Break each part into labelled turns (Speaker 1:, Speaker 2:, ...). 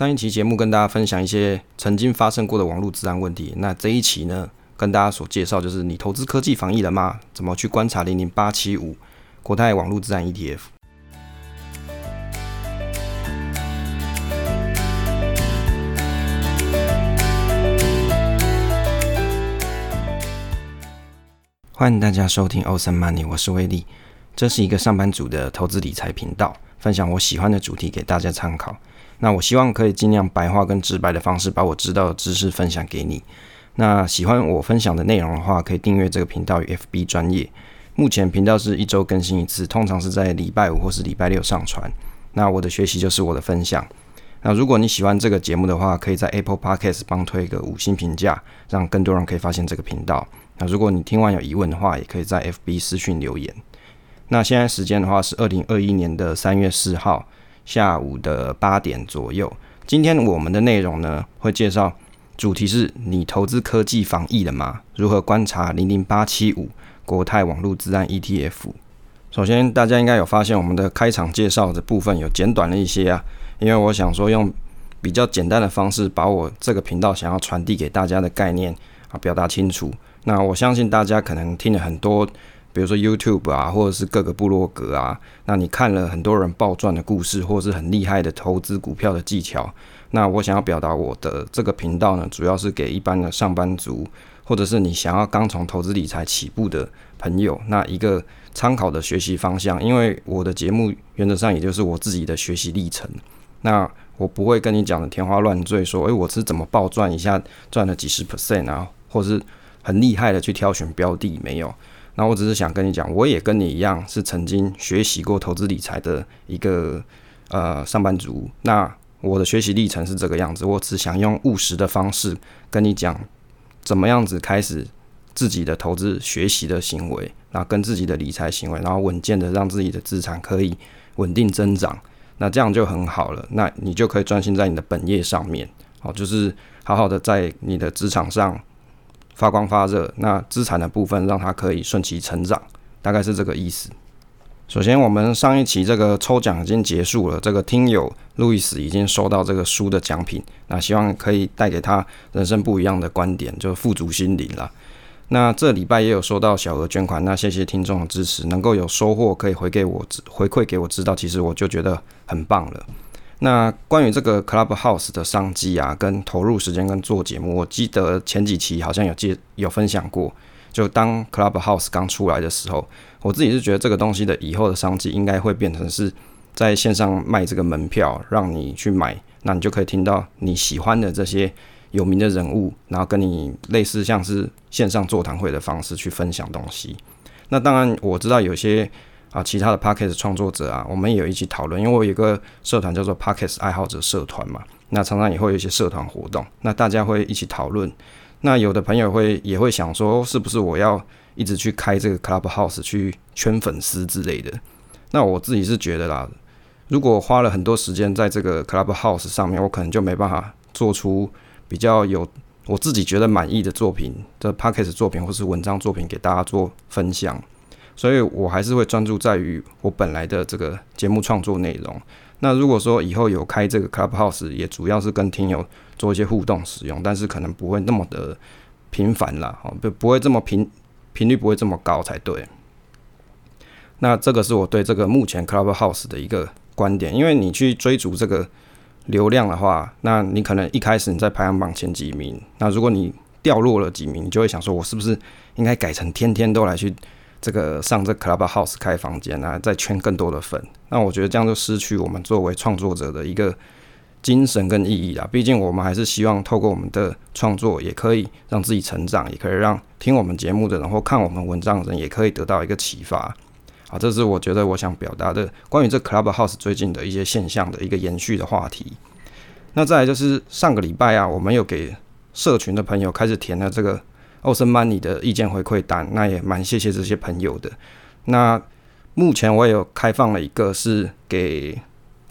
Speaker 1: 上一期节目跟大家分享一些曾经发生过的网络治安问题，那这一期呢，跟大家所介绍就是你投资科技防疫了吗？怎么去观察零零八七五国泰网络治安 ETF？欢迎大家收听 Ocean Money，我是威利，这是一个上班族的投资理财频道，分享我喜欢的主题给大家参考。那我希望可以尽量白话跟直白的方式，把我知道的知识分享给你。那喜欢我分享的内容的话，可以订阅这个频道与 FB 专业。目前频道是一周更新一次，通常是在礼拜五或是礼拜六上传。那我的学习就是我的分享。那如果你喜欢这个节目的话，可以在 Apple Podcast 帮推一个五星评价，让更多人可以发现这个频道。那如果你听完有疑问的话，也可以在 FB 私讯留言。那现在时间的话是二零二一年的三月四号。下午的八点左右，今天我们的内容呢会介绍，主题是你投资科技防疫了吗？如何观察零零八七五国泰网络治安 ETF？首先，大家应该有发现我们的开场介绍的部分有简短了一些啊，因为我想说用比较简单的方式把我这个频道想要传递给大家的概念啊表达清楚。那我相信大家可能听了很多。比如说 YouTube 啊，或者是各个部落格啊，那你看了很多人暴赚的故事，或者是很厉害的投资股票的技巧。那我想要表达我的这个频道呢，主要是给一般的上班族，或者是你想要刚从投资理财起步的朋友，那一个参考的学习方向。因为我的节目原则上也就是我自己的学习历程。那我不会跟你讲的天花乱坠，说诶，我是怎么暴赚一下赚了几十 percent 啊，或是很厉害的去挑选标的，没有。那我只是想跟你讲，我也跟你一样是曾经学习过投资理财的一个呃上班族。那我的学习历程是这个样子，我只想用务实的方式跟你讲，怎么样子开始自己的投资学习的行为，那跟自己的理财行为，然后稳健的让自己的资产可以稳定增长，那这样就很好了。那你就可以专心在你的本业上面，好，就是好好的在你的职场上。发光发热，那资产的部分让它可以顺其成长，大概是这个意思。首先，我们上一期这个抽奖已经结束了，这个听友路易斯已经收到这个书的奖品，那希望可以带给他人生不一样的观点，就富足心灵了。那这礼拜也有收到小额捐款，那谢谢听众的支持，能够有收获可以回给我回馈给我知道，其实我就觉得很棒了。那关于这个 Clubhouse 的商机啊，跟投入时间跟做节目，我记得前几期好像有介有分享过。就当 Clubhouse 刚出来的时候，我自己是觉得这个东西的以后的商机应该会变成是在线上卖这个门票，让你去买，那你就可以听到你喜欢的这些有名的人物，然后跟你类似像是线上座谈会的方式去分享东西。那当然我知道有些。啊，其他的 Podcast 创作者啊，我们也有一起讨论，因为我有一个社团叫做 Podcast 爱好者社团嘛，那常常也会有一些社团活动，那大家会一起讨论。那有的朋友会也会想说，是不是我要一直去开这个 Clubhouse 去圈粉丝之类的？那我自己是觉得啦，如果花了很多时间在这个 Clubhouse 上面，我可能就没办法做出比较有我自己觉得满意的作品的 Podcast 作品或是文章作品给大家做分享。所以我还是会专注在于我本来的这个节目创作内容。那如果说以后有开这个 Clubhouse，也主要是跟听友做一些互动使用，但是可能不会那么的频繁啦，哦，不不会这么频频率不会这么高才对。那这个是我对这个目前 Clubhouse 的一个观点，因为你去追逐这个流量的话，那你可能一开始你在排行榜前几名，那如果你掉落了几名，你就会想说，我是不是应该改成天天都来去。这个上这 Clubhouse 开房间啊，再圈更多的粉，那我觉得这样就失去我们作为创作者的一个精神跟意义啦。毕竟我们还是希望透过我们的创作，也可以让自己成长，也可以让听我们节目的人或看我们文章的人，也可以得到一个启发。好，这是我觉得我想表达的关于这 Clubhouse 最近的一些现象的一个延续的话题。那再来就是上个礼拜啊，我们有给社群的朋友开始填了这个。奥森曼尼的意见回馈单，那也蛮谢谢这些朋友的。那目前我也有开放了一个是给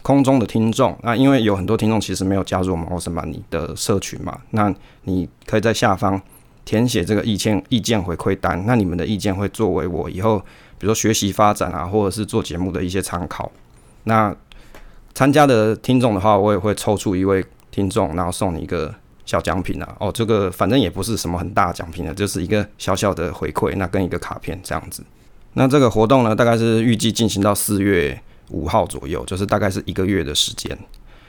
Speaker 1: 空中的听众，那因为有很多听众其实没有加入我们奥森曼尼的社群嘛，那你可以在下方填写这个意见意见回馈单，那你们的意见会作为我以后比如说学习发展啊，或者是做节目的一些参考。那参加的听众的话，我也会抽出一位听众，然后送你一个小奖品啊。哦，这个反正也不是什么很大奖品的，就是一个小小的回馈，那跟一个卡片这样子。那这个活动呢，大概是预计进行到四月五号左右，就是大概是一个月的时间。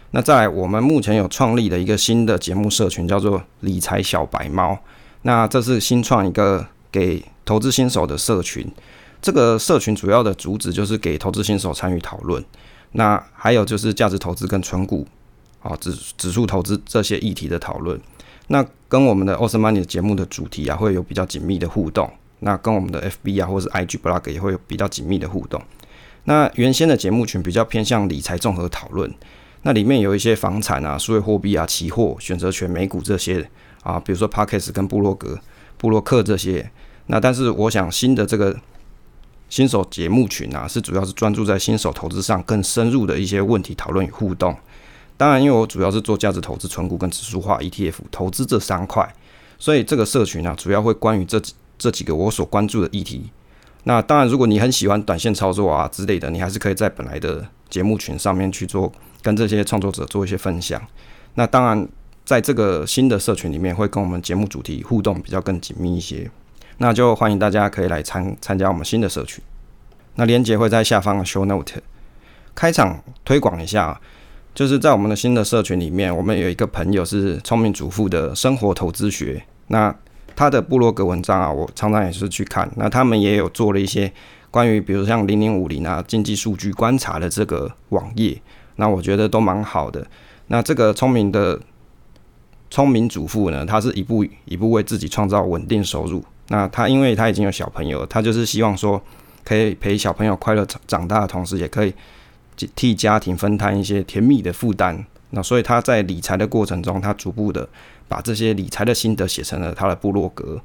Speaker 1: 那在我们目前有创立的一个新的节目社群，叫做理财小白猫。那这是新创一个给投资新手的社群。这个社群主要的主旨就是给投资新手参与讨论。那还有就是价值投资跟存股、啊指指数投资这些议题的讨论。那跟我们的 Awesome Money 节目的主题啊，会有比较紧密的互动。那跟我们的 FB 啊，或者是 IG Blog 也会有比较紧密的互动。那原先的节目群比较偏向理财综合讨论，那里面有一些房产啊、数位货币啊、期货、选择权、美股这些啊，比如说 Parkes 跟布洛格、布洛克这些。那但是我想新的这个新手节目群啊，是主要是专注在新手投资上更深入的一些问题讨论与互动。当然，因为我主要是做价值投资、存股跟指数化 ETF 投资这三块，所以这个社群啊，主要会关于这。这几个我所关注的议题，那当然，如果你很喜欢短线操作啊之类的，你还是可以在本来的节目群上面去做，跟这些创作者做一些分享。那当然，在这个新的社群里面，会跟我们节目主题互动比较更紧密一些。那就欢迎大家可以来参参加我们新的社群。那链接会在下方的 show note。开场推广一下，就是在我们的新的社群里面，我们有一个朋友是聪明主妇的生活投资学。那他的部落格文章啊，我常常也是去看。那他们也有做了一些关于，比如像零零五零啊经济数据观察的这个网页，那我觉得都蛮好的。那这个聪明的聪明主妇呢，她是一步一步为自己创造稳定收入。那她因为她已经有小朋友，她就是希望说可以陪小朋友快乐长长大的同时，也可以替家庭分摊一些甜蜜的负担。那所以他在理财的过程中，他逐步的。把这些理财的心得写成了他的部落格。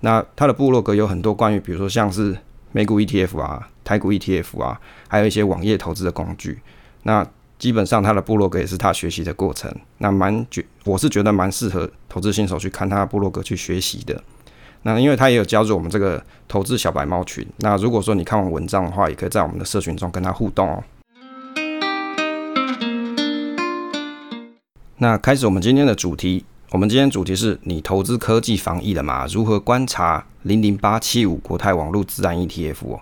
Speaker 1: 那他的部落格有很多关于，比如说像是美股 ETF 啊、台股 ETF 啊，还有一些网页投资的工具。那基本上他的部落格也是他学习的过程。那蛮觉，我是觉得蛮适合投资新手去看他的部落格去学习的。那因为他也有加入我们这个投资小白猫群。那如果说你看完文章的话，也可以在我们的社群中跟他互动哦。那开始我们今天的主题。我们今天主题是你投资科技防疫了吗？如何观察零零八七五国泰网络自然 ETF？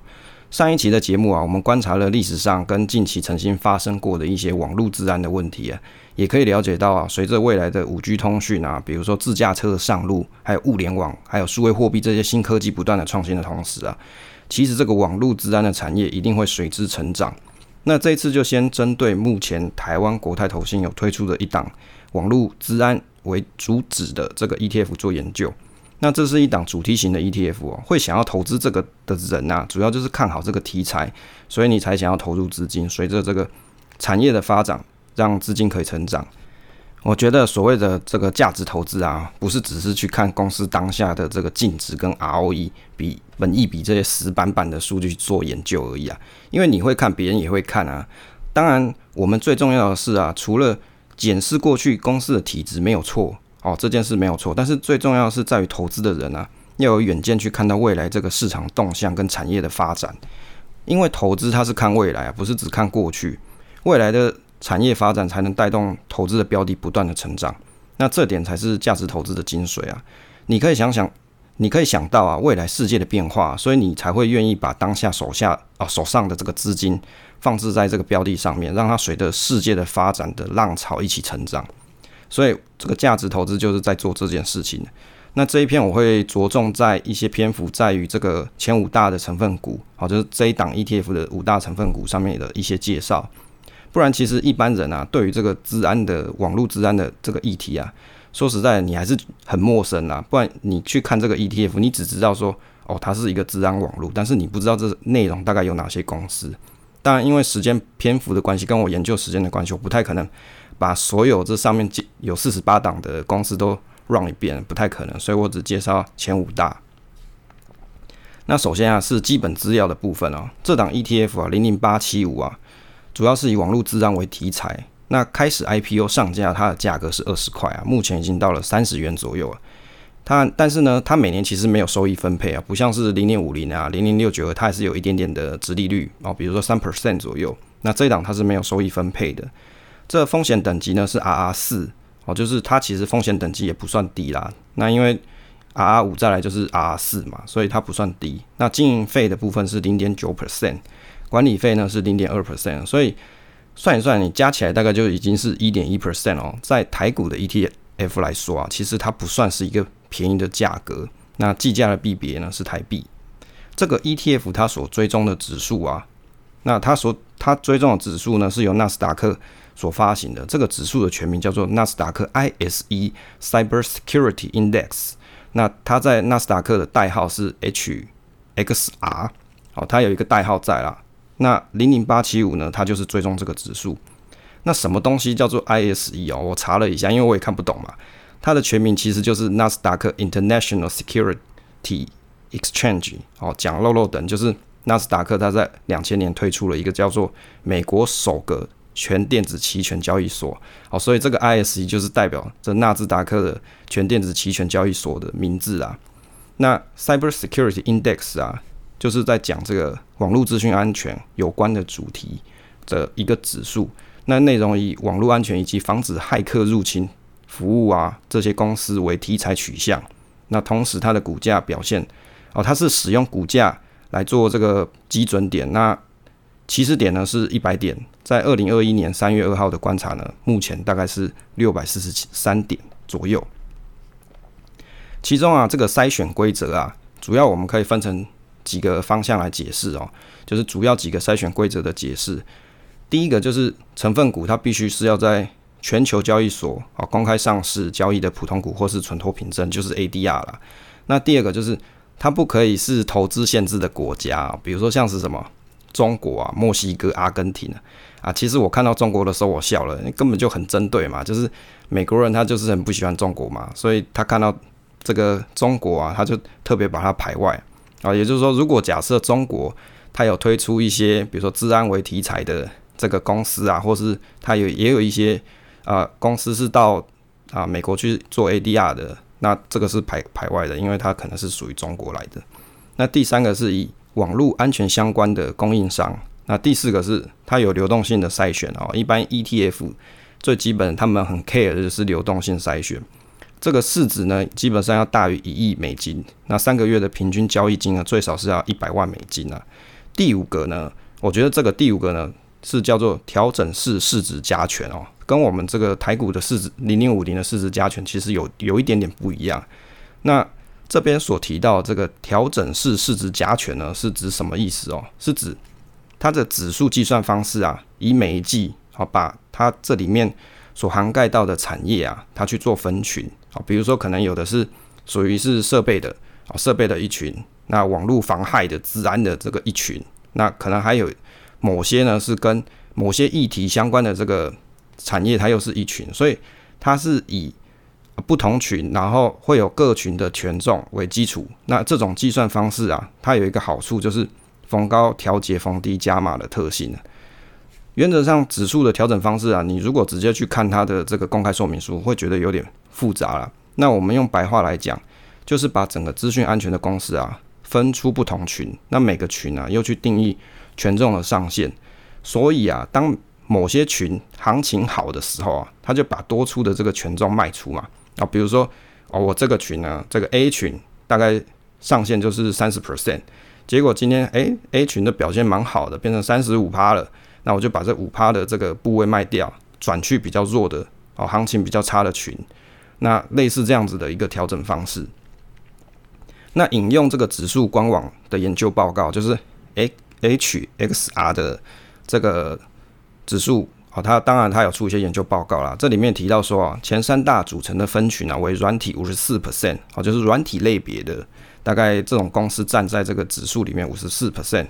Speaker 1: 上一期的节目啊，我们观察了历史上跟近期曾经发生过的一些网络治安的问题啊，也可以了解到啊，随着未来的五 G 通讯啊，比如说自驾车的上路，还有物联网，还有数位货币这些新科技不断的创新的同时啊，其实这个网络自然的产业一定会随之成长。那这一次就先针对目前台湾国泰投信有推出的一档网络治安。为主旨的这个 ETF 做研究，那这是一档主题型的 ETF 哦，会想要投资这个的人呐，主要就是看好这个题材，所以你才想要投入资金。随着这个产业的发展，让资金可以成长。我觉得所谓的这个价值投资啊，不是只是去看公司当下的这个净值跟 ROE 比本益比这些死板板的数据去做研究而已啊，因为你会看，别人也会看啊。当然，我们最重要的是啊，除了检视过去公司的体质没有错哦，这件事没有错。但是最重要的是在于投资的人啊，要有远见去看到未来这个市场动向跟产业的发展。因为投资它是看未来啊，不是只看过去。未来的产业发展才能带动投资的标的不断的成长。那这点才是价值投资的精髓啊！你可以想想，你可以想到啊，未来世界的变化，所以你才会愿意把当下手下啊手上的这个资金。放置在这个标的上面，让它随着世界的发展的浪潮一起成长。所以，这个价值投资就是在做这件事情。那这一篇我会着重在一些篇幅，在于这个前五大的成分股，好，就是这一档 ETF 的五大成分股上面的一些介绍。不然，其实一般人啊，对于这个治安的网络治安的这个议题啊，说实在，你还是很陌生啦。不然，你去看这个 ETF，你只知道说，哦，它是一个治安网络，但是你不知道这内容大概有哪些公司。当然，因为时间篇幅的关系，跟我研究时间的关系，我不太可能把所有这上面有四十八档的公司都 run 一遍，不太可能，所以我只介绍前五大。那首先啊，是基本资料的部分哦。这档 ETF 啊，零零八七五啊，主要是以网络治安为题材。那开始 IPO 上架，它的价格是二十块啊，目前已经到了三十元左右了。它但是呢，它每年其实没有收益分配啊，不像是零点五零啊、零零六九二，它还是有一点点的值利率哦，比如说三 percent 左右。那这一档它是没有收益分配的。这风险等级呢是 RR 四哦，就是它其实风险等级也不算低啦。那因为 RR 五再来就是 RR 四嘛，所以它不算低。那经营费的部分是零点九 percent，管理费呢是零点二 percent，所以算一算，你加起来大概就已经是一点一 percent 哦。在台股的 ETF 来说啊，其实它不算是一个便宜的价格。那计价的币别呢是台币。这个 ETF 它所追踪的指数啊，那它所它追踪的指数呢是由纳斯达克所发行的。这个指数的全名叫做纳斯达克 ISE Cyber Security Index。那它在纳斯达克的代号是 HXR。好，它有一个代号在啦。那零零八七五呢，它就是追踪这个指数。那什么东西叫做 ISE 哦？我查了一下，因为我也看不懂嘛。它的全名其实就是纳斯达克 International Security。Exchange 哦，讲漏漏等，就是纳斯达克，它在两千年推出了一个叫做美国首个全电子期权交易所，好，所以这个 ISE 就是代表这纳斯达克的全电子期权交易所的名字啊。那 Cyber Security Index 啊，就是在讲这个网络资讯安全有关的主题的一个指数，那内容以网络安全以及防止骇客入侵服务啊这些公司为题材取向，那同时它的股价表现。哦，它是使用股价来做这个基准点，那起始点呢是一百点，在二零二一年三月二号的观察呢，目前大概是六百四十三点左右。其中啊，这个筛选规则啊，主要我们可以分成几个方向来解释哦，就是主要几个筛选规则的解释。第一个就是成分股它必须是要在全球交易所啊公开上市交易的普通股或是存托凭证，就是 ADR 了。那第二个就是它不可以是投资限制的国家，比如说像是什么中国啊、墨西哥、阿根廷啊。啊，其实我看到中国的时候，我笑了，根本就很针对嘛，就是美国人他就是很不喜欢中国嘛，所以他看到这个中国啊，他就特别把它排外啊。也就是说，如果假设中国它有推出一些，比如说治安为题材的这个公司啊，或是它有也有一些啊公司是到啊美国去做 ADR 的。那这个是排排外的，因为它可能是属于中国来的。那第三个是以网络安全相关的供应商。那第四个是它有流动性的筛选哦。一般 ETF 最基本他们很 care 的就是流动性筛选。这个市值呢，基本上要大于一亿美金。那三个月的平均交易金额最少是要一百万美金啊。第五个呢，我觉得这个第五个呢是叫做调整式市值加权哦。跟我们这个台股的市值零零五零的市值加权其实有有一点点不一样。那这边所提到这个调整式市值加权呢，是指什么意思哦？是指它的指数计算方式啊，以每一季好，把它这里面所涵盖到的产业啊，它去做分群啊。比如说，可能有的是属于是设备的啊，设备的一群；那网络防害的、治安的这个一群；那可能还有某些呢是跟某些议题相关的这个。产业它又是一群，所以它是以不同群，然后会有各群的权重为基础。那这种计算方式啊，它有一个好处就是逢高调节、逢低加码的特性原则上，指数的调整方式啊，你如果直接去看它的这个公开说明书，会觉得有点复杂了。那我们用白话来讲，就是把整个资讯安全的公司啊，分出不同群，那每个群啊，又去定义权重的上限。所以啊，当某些群行情好的时候啊，他就把多出的这个权重卖出嘛啊，比如说哦，我这个群呢，这个 A 群大概上限就是三十 percent，结果今天诶 a 群的表现蛮好的，变成三十五趴了，那我就把这五趴的这个部位卖掉，转去比较弱的哦，行情比较差的群，那类似这样子的一个调整方式。那引用这个指数官网的研究报告，就是 A H X R 的这个。指数哦，它当然它有出一些研究报告啦。这里面提到说啊，前三大组成的分群啊为软体五十四 percent，哦，就是软体类别的，大概这种公司占在这个指数里面五十四 percent，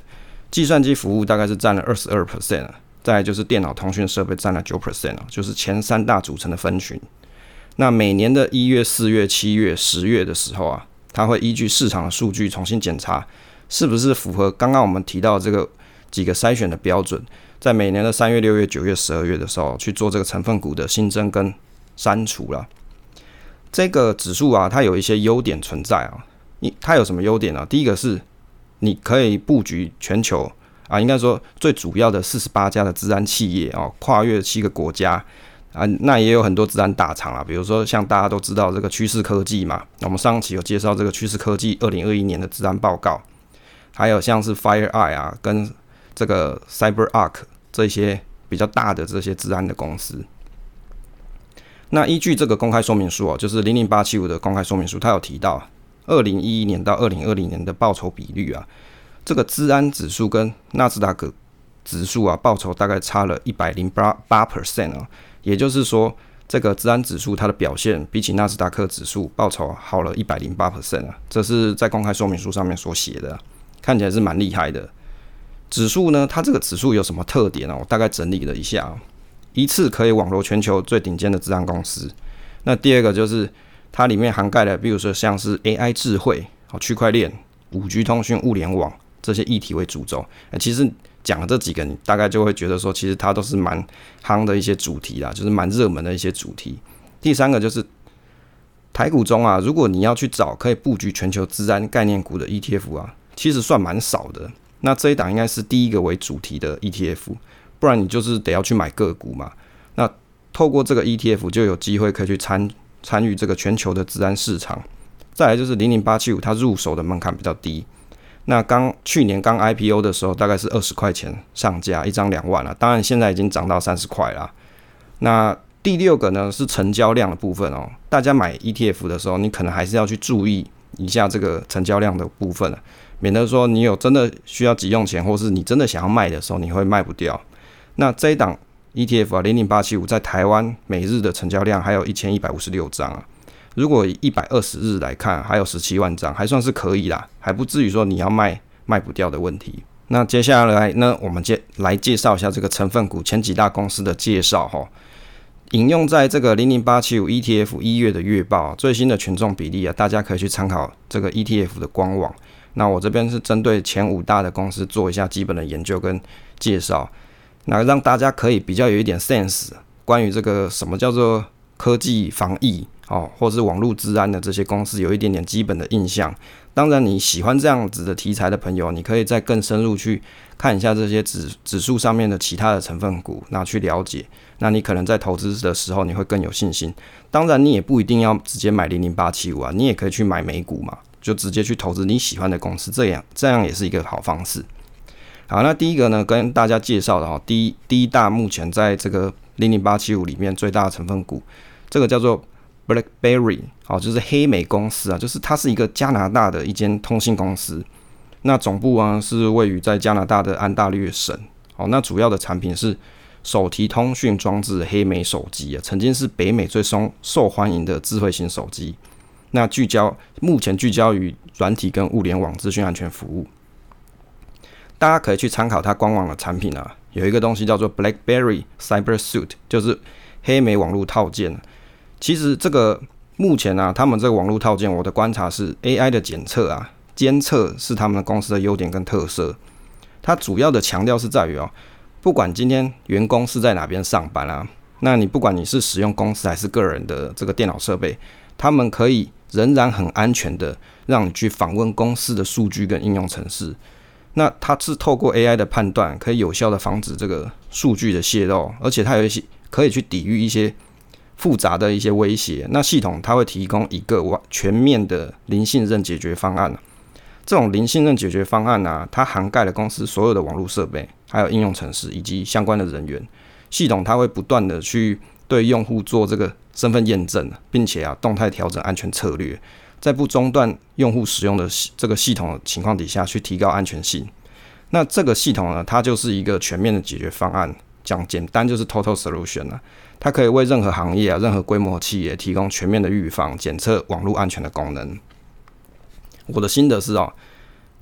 Speaker 1: 计算机服务大概是占了二十二 percent，再就是电脑通讯设备占了九 percent 啊，就是前三大组成的分群。那每年的一月、四月、七月、十月的时候啊，它会依据市场的数据重新检查是不是符合刚刚我们提到这个几个筛选的标准。在每年的三月、六月、九月、十二月的时候去做这个成分股的新增跟删除了。这个指数啊，它有一些优点存在啊。你它有什么优点呢？第一个是你可以布局全球啊，应该说最主要的四十八家的治安企业啊，跨越七个国家啊，那也有很多治安大厂啊，比如说像大家都知道这个趋势科技嘛，我们上期有介绍这个趋势科技二零二一年的治安报告，还有像是 FireEye 啊，跟这个 CyberArk 这些比较大的这些治安的公司。那依据这个公开说明书哦，就是零零八七五的公开说明书，它有提到二零一一年到二零二零年的报酬比率啊，这个治安指数跟纳斯达克指数啊报酬大概差了一百零八八 percent 啊，也就是说，这个治安指数它的表现比起纳斯达克指数报酬好了一百零八 percent 啊，这是在公开说明书上面所写的，看起来是蛮厉害的。指数呢，它这个指数有什么特点呢？我大概整理了一下。啊一次可以网罗全球最顶尖的治安公司。那第二个就是它里面涵盖了，比如说像是 AI 智慧、哦区块链、五 G 通讯、物联网这些议题为主轴。其实讲了这几个，你大概就会觉得说，其实它都是蛮夯的一些主题啦，就是蛮热门的一些主题。第三个就是台股中啊，如果你要去找可以布局全球治安概念股的 ETF 啊，其实算蛮少的。那这一档应该是第一个为主题的 ETF。不然你就是得要去买个股嘛。那透过这个 ETF 就有机会可以去参参与这个全球的治安市场。再来就是零零八七五，它入手的门槛比较低。那刚去年刚 IPO 的时候，大概是二十块钱上架，一张两万了。当然现在已经涨到三十块了。那第六个呢是成交量的部分哦。大家买 ETF 的时候，你可能还是要去注意一下这个成交量的部分，免得说你有真的需要急用钱，或是你真的想要卖的时候，你会卖不掉。那这一档 ETF 啊，零零八七五在台湾每日的成交量还有一千一百五十六张啊。如果一百二十日来看，还有十七万张，还算是可以啦，还不至于说你要卖卖不掉的问题。那接下来呢，我们介来介绍一下这个成分股前几大公司的介绍哈。引用在这个零零八七五 ETF 一月的月报最新的权重比例啊，大家可以去参考这个 ETF 的官网。那我这边是针对前五大的公司做一下基本的研究跟介绍。那让大家可以比较有一点 sense，关于这个什么叫做科技防疫哦，或是网络治安的这些公司，有一点点基本的印象。当然，你喜欢这样子的题材的朋友，你可以再更深入去看一下这些指指数上面的其他的成分股，那去了解。那你可能在投资的时候，你会更有信心。当然，你也不一定要直接买零零八七五啊，你也可以去买美股嘛，就直接去投资你喜欢的公司，这样这样也是一个好方式。好，那第一个呢，跟大家介绍的哈，第一第一大目前在这个零零八七五里面最大的成分股，这个叫做 BlackBerry，好，就是黑莓公司啊，就是它是一个加拿大的一间通信公司，那总部啊是位于在加拿大的安大略省，好，那主要的产品是手提通讯装置黑莓手机啊，曾经是北美最受受欢迎的智慧型手机，那聚焦目前聚焦于软体跟物联网资讯安全服务。大家可以去参考它官网的产品啊，有一个东西叫做 BlackBerry Cyber Suit，就是黑莓网络套件。其实这个目前啊，他们这个网络套件，我的观察是 AI 的检测啊、监测是他们公司的优点跟特色。它主要的强调是在于哦，不管今天员工是在哪边上班啊，那你不管你是使用公司还是个人的这个电脑设备，他们可以仍然很安全的让你去访问公司的数据跟应用程式。那它是透过 AI 的判断，可以有效的防止这个数据的泄露，而且它有一些可以去抵御一些复杂的一些威胁。那系统它会提供一个完全面的零信任解决方案。这种零信任解决方案呢，它涵盖了公司所有的网络设备，还有应用程式以及相关的人员。系统它会不断的去对用户做这个身份验证，并且啊动态调整安全策略。在不中断用户使用的这个系统的情况底下去提高安全性，那这个系统呢，它就是一个全面的解决方案。讲简单就是 total solution 啊，它可以为任何行业啊、任何规模企业提供全面的预防、检测网络安全的功能。我的心得是哦，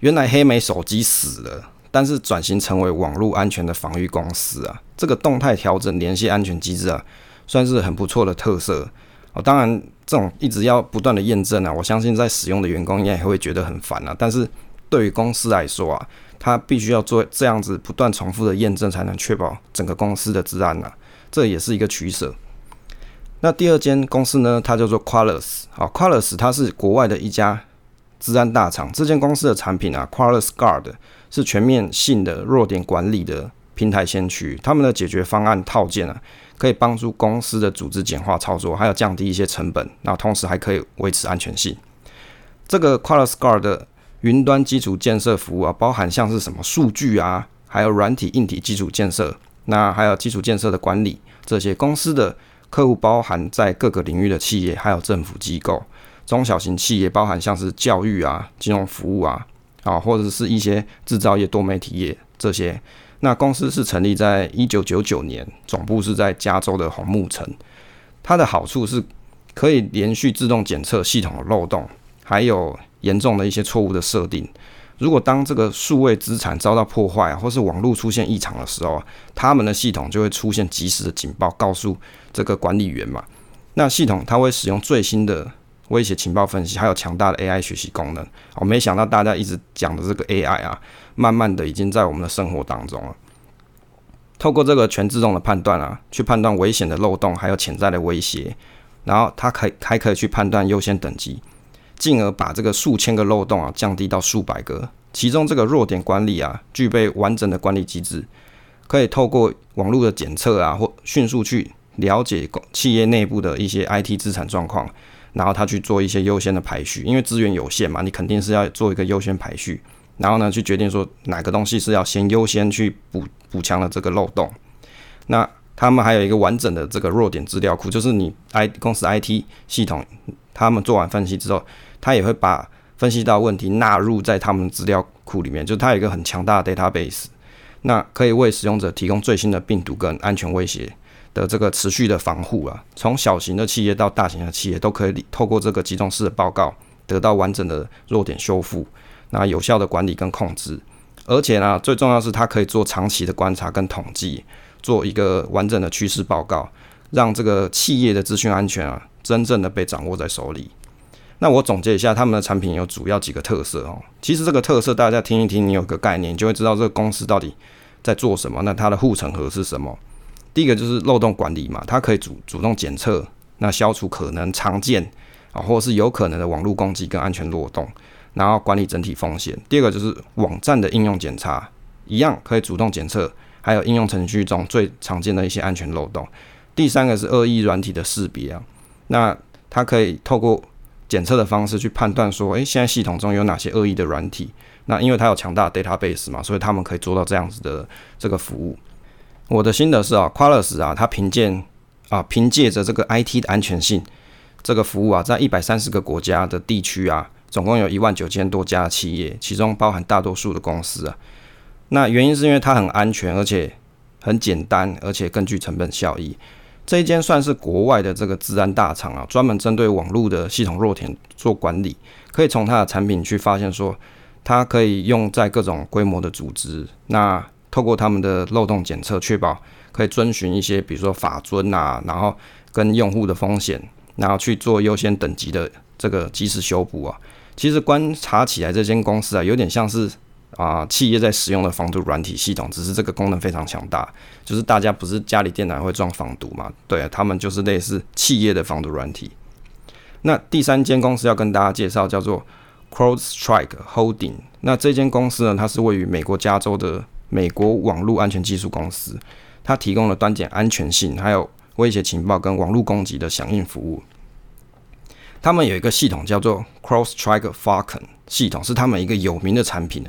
Speaker 1: 原来黑莓手机死了，但是转型成为网络安全的防御公司啊，这个动态调整联系安全机制啊，算是很不错的特色。哦，当然，这种一直要不断的验证啊，我相信在使用的员工应该也会觉得很烦啊。但是对于公司来说啊，它必须要做这样子不断重复的验证，才能确保整个公司的治安呐。这也是一个取舍。那第二间公司呢，它叫做 Qualys。好，Qualys 它是国外的一家治安大厂。这间公司的产品啊，Qualys Guard 是全面性的弱点管理的平台先驱，他们的解决方案套件啊，可以帮助公司的组织简化操作，还有降低一些成本，那同时还可以维持安全性。这个 QualScar 的云端基础建设服务啊，包含像是什么数据啊，还有软体、硬体基础建设，那还有基础建设的管理，这些公司的客户包含在各个领域的企业，还有政府机构、中小型企业，包含像是教育啊、金融服务啊，啊或者是一些制造业、多媒体业这些。那公司是成立在一九九九年，总部是在加州的红木城。它的好处是可以连续自动检测系统的漏洞，还有严重的一些错误的设定。如果当这个数位资产遭到破坏，或是网络出现异常的时候，他们的系统就会出现及时的警报，告诉这个管理员嘛。那系统它会使用最新的威胁情报分析，还有强大的 AI 学习功能。我没想到大家一直讲的这个 AI 啊。慢慢的，已经在我们的生活当中了。透过这个全自动的判断啊，去判断危险的漏洞，还有潜在的威胁，然后它可以还可以去判断优先等级，进而把这个数千个漏洞啊降低到数百个。其中这个弱点管理啊，具备完整的管理机制，可以透过网络的检测啊，或迅速去了解企业内部的一些 IT 资产状况，然后他去做一些优先的排序，因为资源有限嘛，你肯定是要做一个优先排序。然后呢，去决定说哪个东西是要先优先去补补强的这个漏洞。那他们还有一个完整的这个弱点资料库，就是你 I 公司 IT 系统，他们做完分析之后，他也会把分析到问题纳入在他们资料库里面，就它有一个很强大的 database，那可以为使用者提供最新的病毒跟安全威胁的这个持续的防护啊。从小型的企业到大型的企业，都可以透过这个集中式的报告，得到完整的弱点修复。那有效的管理跟控制，而且呢，最重要是它可以做长期的观察跟统计，做一个完整的趋势报告，让这个企业的资讯安全啊，真正的被掌握在手里。那我总结一下，他们的产品有主要几个特色哦。其实这个特色大家听一听，你有个概念，就会知道这个公司到底在做什么。那它的护城河是什么？第一个就是漏洞管理嘛，它可以主主动检测，那消除可能常见啊，或是有可能的网络攻击跟安全漏洞。然后管理整体风险。第二个就是网站的应用检查，一样可以主动检测，还有应用程序中最常见的一些安全漏洞。第三个是恶意软体的识别啊，那它可以透过检测的方式去判断说，诶，现在系统中有哪些恶意的软体。那因为它有强大的 database 嘛，所以他们可以做到这样子的这个服务。我的心得是啊，Qualys 啊，它凭借啊凭借着这个 IT 的安全性这个服务啊，在一百三十个国家的地区啊。总共有一万九千多家企业，其中包含大多数的公司啊。那原因是因为它很安全，而且很简单，而且更具成本效益。这一间算是国外的这个治安大厂啊，专门针对网络的系统弱点做管理。可以从它的产品去发现说，它可以用在各种规模的组织。那透过他们的漏洞检测，确保可以遵循一些，比如说法遵啊，然后跟用户的风险，然后去做优先等级的这个及时修补啊。其实观察起来，这间公司啊，有点像是啊企业在使用的防毒软体系统，只是这个功能非常强大。就是大家不是家里电脑会装防毒嘛？对，他们就是类似企业的防毒软体。那第三间公司要跟大家介绍，叫做 CrowdStrike Holding。那这间公司呢，它是位于美国加州的美国网络安全技术公司，它提供了端点安全性，还有威胁情报跟网络攻击的响应服务。他们有一个系统叫做 CrossStrike Falcon 系统，是他们一个有名的产品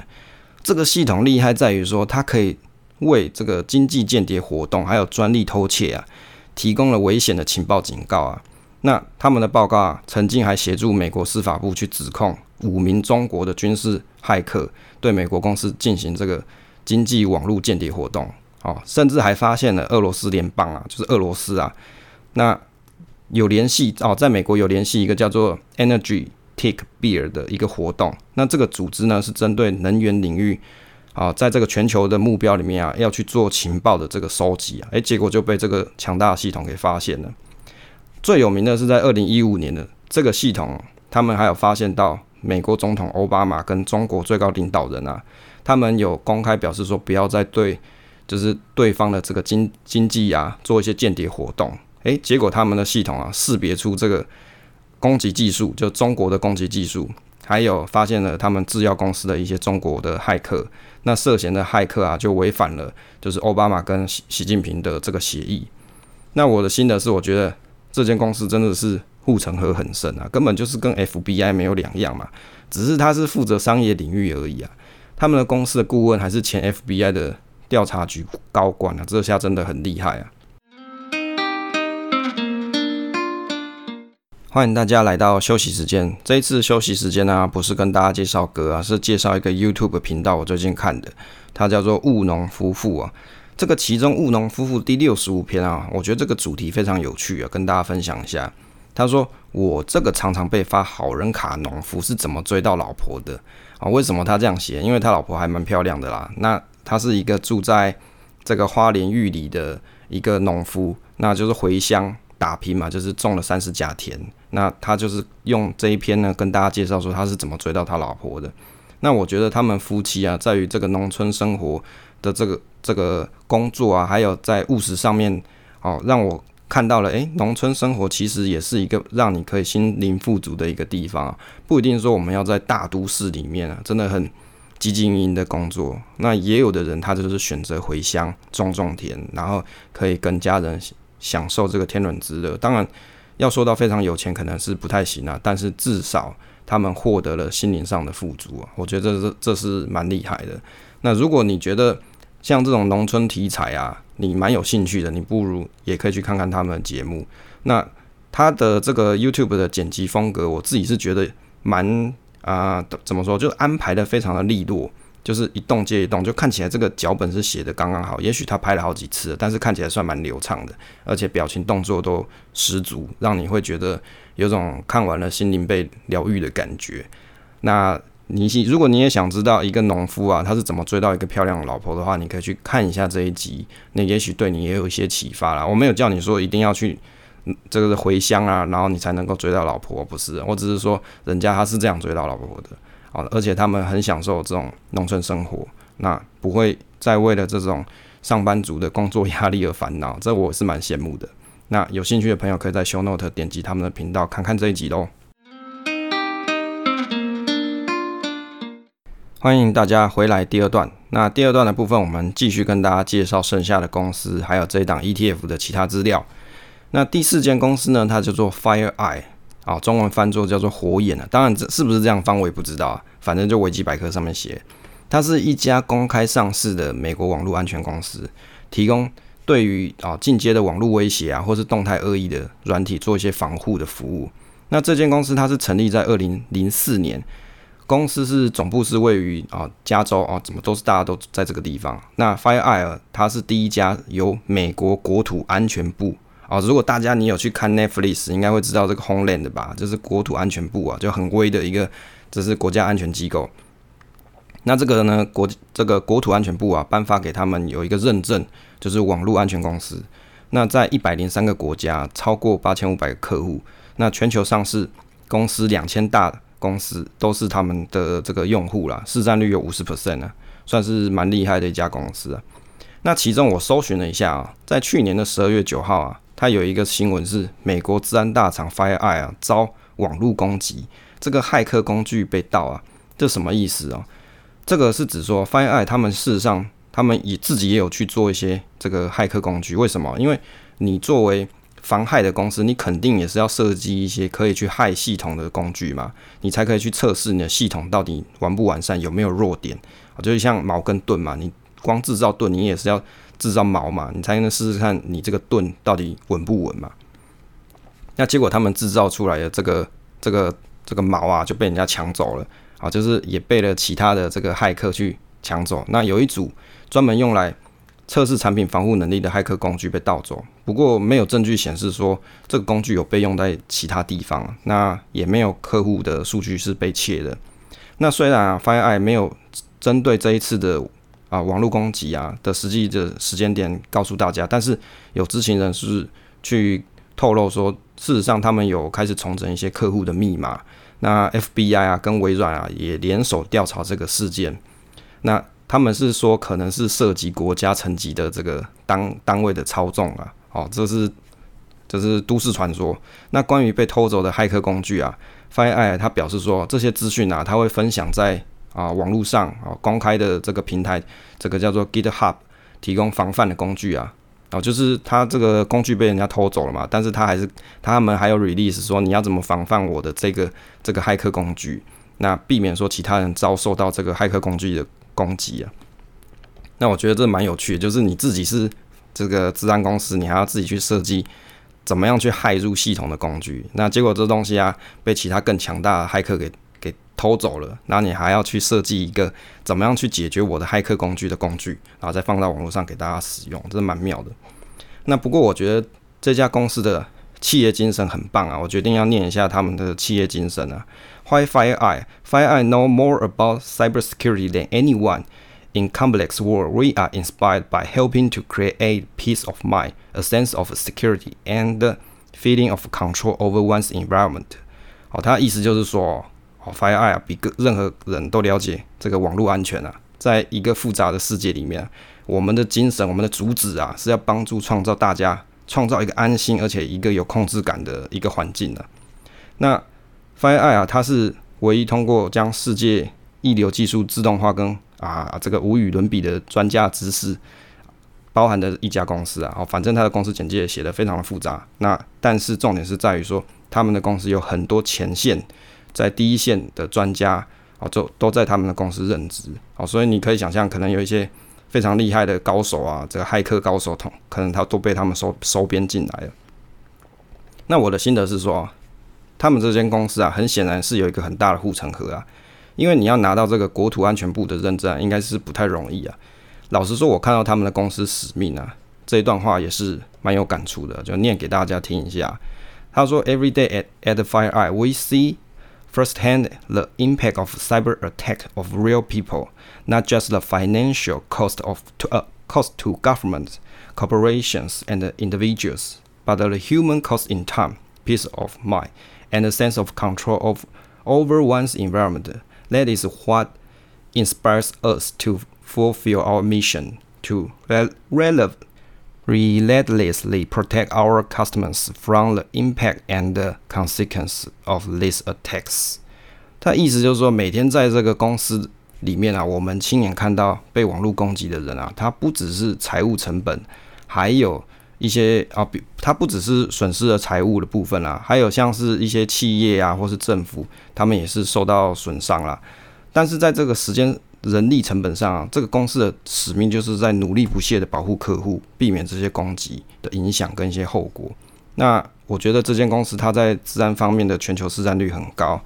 Speaker 1: 这个系统厉害在于说，它可以为这个经济间谍活动还有专利偷窃啊，提供了危险的情报警告啊。那他们的报告啊，曾经还协助美国司法部去指控五名中国的军事骇客对美国公司进行这个经济网络间谍活动哦，甚至还发现了俄罗斯联邦啊，就是俄罗斯啊，那。有联系哦，在美国有联系一个叫做 Energy Take Beer 的一个活动。那这个组织呢，是针对能源领域啊，在这个全球的目标里面啊，要去做情报的这个收集啊，诶，结果就被这个强大的系统给发现了。最有名的是在二零一五年的这个系统，他们还有发现到美国总统奥巴马跟中国最高领导人啊，他们有公开表示说，不要再对就是对方的这个经经济啊做一些间谍活动。诶，结果他们的系统啊，识别出这个攻击技术，就中国的攻击技术，还有发现了他们制药公司的一些中国的骇客。那涉嫌的骇客啊，就违反了就是奥巴马跟习习近平的这个协议。那我的心得是，我觉得这间公司真的是护城河很深啊，根本就是跟 FBI 没有两样嘛，只是他是负责商业领域而已啊。他们的公司的顾问还是前 FBI 的调查局高管啊，这下真的很厉害啊。欢迎大家来到休息时间。这一次休息时间呢，不是跟大家介绍歌啊，是介绍一个 YouTube 频道。我最近看的，它叫做务农夫妇啊。这个其中务农夫妇第六十五篇啊，我觉得这个主题非常有趣啊，跟大家分享一下。他说：“我这个常常被发好人卡农夫是怎么追到老婆的啊？为什么他这样写？因为他老婆还蛮漂亮的啦。那他是一个住在这个花莲玉里的一个农夫，那就是回乡。”打拼嘛，就是种了三十甲田。那他就是用这一篇呢，跟大家介绍说他是怎么追到他老婆的。那我觉得他们夫妻啊，在于这个农村生活的这个这个工作啊，还有在务实上面，哦，让我看到了，诶，农村生活其实也是一个让你可以心灵富足的一个地方。不一定说我们要在大都市里面啊，真的很积极营营的工作。那也有的人他就是选择回乡种种田，然后可以跟家人。享受这个天伦之乐，当然要说到非常有钱，可能是不太行啊。但是至少他们获得了心灵上的富足啊，我觉得这这是蛮厉害的。那如果你觉得像这种农村题材啊，你蛮有兴趣的，你不如也可以去看看他们的节目。那他的这个 YouTube 的剪辑风格，我自己是觉得蛮啊，怎么说，就安排的非常的利落。就是一动接一动，就看起来这个脚本是写的刚刚好。也许他拍了好几次，但是看起来算蛮流畅的，而且表情动作都十足，让你会觉得有种看完了心灵被疗愈的感觉。那你如果你也想知道一个农夫啊，他是怎么追到一个漂亮的老婆的话，你可以去看一下这一集，那也许对你也有一些启发啦。我没有叫你说一定要去这个回乡啊，然后你才能够追到老婆，不是，我只是说人家他是这样追到老婆的。好，而且他们很享受这种农村生活，那不会再为了这种上班族的工作压力而烦恼，这我是蛮羡慕的。那有兴趣的朋友可以在 Show Note 点击他们的频道看看这一集喽。欢迎大家回来第二段，那第二段的部分我们继续跟大家介绍剩下的公司，还有这一档 ETF 的其他资料。那第四间公司呢，它叫做 Fire Eye 啊，中文翻作叫做火眼啊，当然这是不是这样翻我也不知道啊，反正就维基百科上面写，它是一家公开上市的美国网络安全公司，提供对于啊进阶的网络威胁啊，或是动态恶意的软体做一些防护的服务。那这间公司它是成立在二零零四年，公司是总部是位于啊加州啊，怎么都是大家都在这个地方。那 FireEye 它是第一家由美国国土安全部。哦，如果大家你有去看 Netflix，应该会知道这个 Homeland 吧，就是国土安全部啊，就很威的一个，这是国家安全机构。那这个呢，国这个国土安全部啊，颁发给他们有一个认证，就是网络安全公司。那在一百零三个国家，超过八千五百个客户，那全球上市公司两千大公司都是他们的这个用户啦，市占率有五十 percent 呢，算是蛮厉害的一家公司啊。那其中我搜寻了一下啊，在去年的十二月九号啊。它有一个新闻是美国治安大厂 FireEye 啊遭网络攻击，这个骇客工具被盗啊，这什么意思啊？这个是指说 FireEye 他们事实上他们也自己也有去做一些这个骇客工具，为什么？因为你作为防害的公司，你肯定也是要设计一些可以去害系统的工具嘛，你才可以去测试你的系统到底完不完善，有没有弱点啊？就是像矛跟盾嘛，你光制造盾，你也是要。制造毛嘛，你才能试试看你这个盾到底稳不稳嘛。那结果他们制造出来的这个这个这个毛啊，就被人家抢走了啊，就是也被了其他的这个骇客去抢走。那有一组专门用来测试产品防护能力的骇客工具被盗走，不过没有证据显示说这个工具有被用在其他地方，那也没有客户的数据是被窃的。那虽然啊，FireEye 没有针对这一次的。啊，网络攻击啊的实际的时间点告诉大家，但是有知情人士去透露说，事实上他们有开始重整一些客户的密码。那 FBI 啊跟微软啊也联手调查这个事件。那他们是说可能是涉及国家层级的这个单单位的操纵啊。哦，这是这是都市传说。那关于被偷走的骇客工具啊，FBI 他表示说，这些资讯啊，他会分享在啊网络上啊公开的这个平台，这个叫做 GitHub，提供防范的工具啊。哦，就是他这个工具被人家偷走了嘛，但是他还是他们还有 release 说你要怎么防范我的这个这个骇客工具，那避免说其他人遭受到这个骇客工具的攻击啊。那我觉得这蛮有趣，就是你自己是这个治安公司，你还要自己去设计怎么样去害入系统的工具，那结果这东西啊被其他更强大的骇客给。给偷走了，然后你还要去设计一个怎么样去解决我的骇客工具的工具，然后再放到网络上给大家使用，这是蛮妙的。那不过我觉得这家公司的企业精神很棒啊，我决定要念一下他们的企业精神啊。Why FireEye? FireEye know more about cybersecurity than anyone in complex world. We are inspired by helping to create peace of mind, a sense of security, and feeling of control over one's environment. 好，他的意思就是说。FireEye 啊，比个任何人都了解这个网络安全啊，在一个复杂的世界里面，我们的精神、我们的主旨啊，是要帮助创造大家创造一个安心而且一个有控制感的一个环境的。那 FireEye 啊，它是唯一通过将世界一流技术自动化跟啊这个无与伦比的专家知识包含的一家公司啊。哦，反正它的公司简介写的非常的复杂。那但是重点是在于说，他们的公司有很多前线。在第一线的专家啊，就都在他们的公司任职啊，所以你可以想象，可能有一些非常厉害的高手啊，这个骇客高手，同可能他都被他们收收编进来了。那我的心得是说，他们这间公司啊，很显然是有一个很大的护城河啊，因为你要拿到这个国土安全部的认证，应该是不太容易啊。老实说，我看到他们的公司使命啊，这一段话也是蛮有感触的，就念给大家听一下。他说：“Every day at at FireEye, we see。” Firsthand the impact of cyber attack of real people, not just the financial cost of to, uh, cost to governments, corporations, and individuals, but the human cost in time, peace of mind, and a sense of control of over one's environment. That is what inspires us to fulfill our mission to relevant relentlessly protect our customers from the impact and the consequence of these attacks。他意思就是说，每天在这个公司里面啊，我们亲眼看到被网络攻击的人啊，他不只是财务成本，还有一些啊，比他不只是损失了财务的部分啊，还有像是一些企业啊，或是政府，他们也是受到损伤了。但是在这个时间人力成本上，这个公司的使命就是在努力不懈的保护客户，避免这些攻击的影响跟一些后果。那我觉得这间公司它在治安方面的全球市占率很高，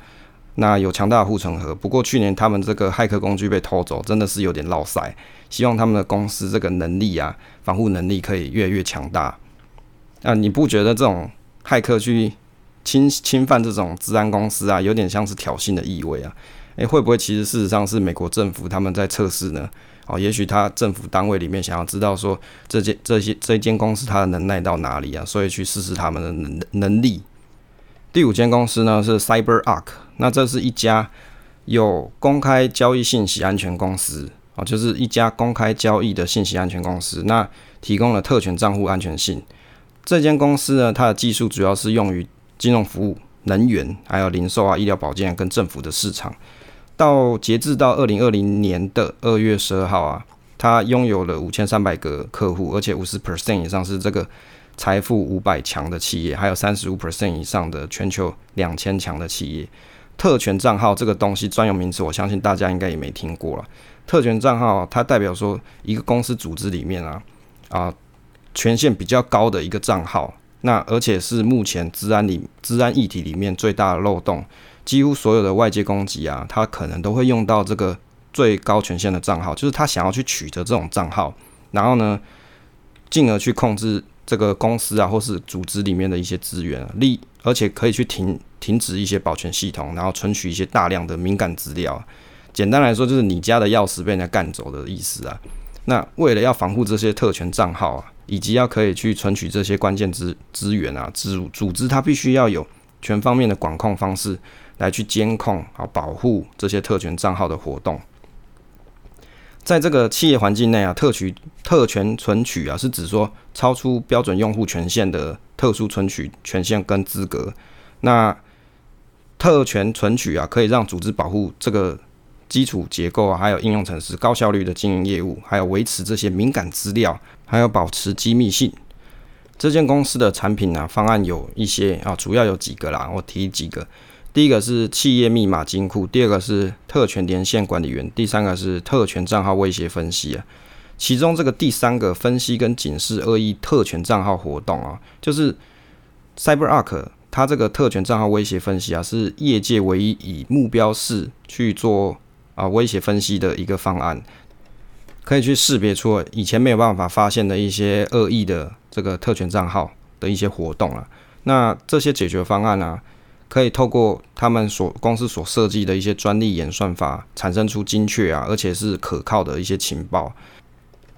Speaker 1: 那有强大的护城河。不过去年他们这个骇客工具被偷走，真的是有点落塞。希望他们的公司这个能力啊，防护能力可以越来越强大。啊，你不觉得这种骇客去侵侵犯这种治安公司啊，有点像是挑衅的意味啊？诶，会不会其实事实上是美国政府他们在测试呢？哦，也许他政府单位里面想要知道说这间这些这间公司它的能耐到哪里啊，所以去试试他们的能能力。第五间公司呢是 CyberArk，那这是一家有公开交易信息安全公司啊，就是一家公开交易的信息安全公司，那提供了特权账户安全性。这间公司呢，它的技术主要是用于金融服务、能源、还有零售啊、医疗保健跟政府的市场。到截至到二零二零年的二月十二号啊，他拥有了五千三百个客户，而且五十 percent 以上是这个财富五百强的企业，还有三十五 percent 以上的全球两千强的企业。特权账号这个东西专有名词，我相信大家应该也没听过了。特权账号它代表说一个公司组织里面啊啊权限比较高的一个账号，那而且是目前治安里治安议题里面最大的漏洞。几乎所有的外界攻击啊，他可能都会用到这个最高权限的账号，就是他想要去取得这种账号，然后呢，进而去控制这个公司啊或是组织里面的一些资源，利而且可以去停停止一些保全系统，然后存取一些大量的敏感资料。简单来说，就是你家的钥匙被人家干走的意思啊。那为了要防护这些特权账号啊，以及要可以去存取这些关键资资源啊，组组织它必须要有全方面的管控方式。来去监控啊，保护这些特权账号的活动。在这个企业环境内啊，特取特权存取啊，是指说超出标准用户权限的特殊存取权限跟资格。那特权存取啊，可以让组织保护这个基础结构啊，还有应用程式高效率的经营业务，还有维持这些敏感资料，还有保持机密性。这间公司的产品啊，方案有一些啊，主要有几个啦，我提几个。第一个是企业密码金库，第二个是特权连线管理员，第三个是特权账号威胁分析啊。其中这个第三个分析跟警示恶意特权账号活动啊，就是 CyberArk 它这个特权账号威胁分析啊，是业界唯一以目标式去做啊威胁分析的一个方案，可以去识别出以前没有办法发现的一些恶意的这个特权账号的一些活动啊。那这些解决方案呢？可以透过他们所公司所设计的一些专利演算法，产生出精确啊，而且是可靠的一些情报，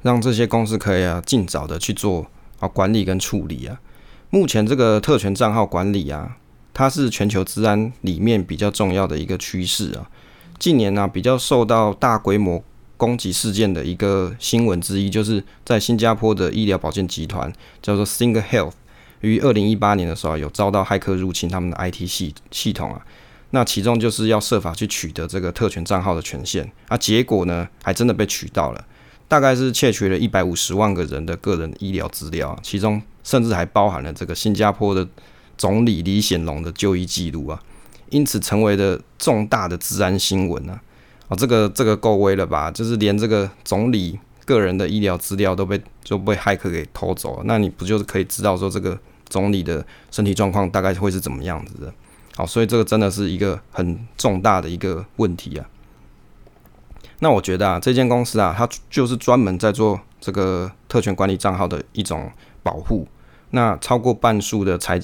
Speaker 1: 让这些公司可以啊尽早的去做啊管理跟处理啊。目前这个特权账号管理啊，它是全球治安里面比较重要的一个趋势啊。近年呢，比较受到大规模攻击事件的一个新闻之一，就是在新加坡的医疗保健集团叫做 Single Health。于二零一八年的时候，有遭到骇客入侵他们的 IT 系系统啊，那其中就是要设法去取得这个特权账号的权限。啊，结果呢，还真的被取到了，大概是窃取了一百五十万个人的个人医疗资料，其中甚至还包含了这个新加坡的总理李显龙的就医记录啊，因此成为了重大的治安新闻啊，哦，这个这个够威了吧？就是连这个总理个人的医疗资料都被就被骇客给偷走了，那你不就是可以知道说这个？总理的身体状况大概会是怎么样子的？好，所以这个真的是一个很重大的一个问题啊。那我觉得啊，这间公司啊，它就是专门在做这个特权管理账号的一种保护。那超过半数的财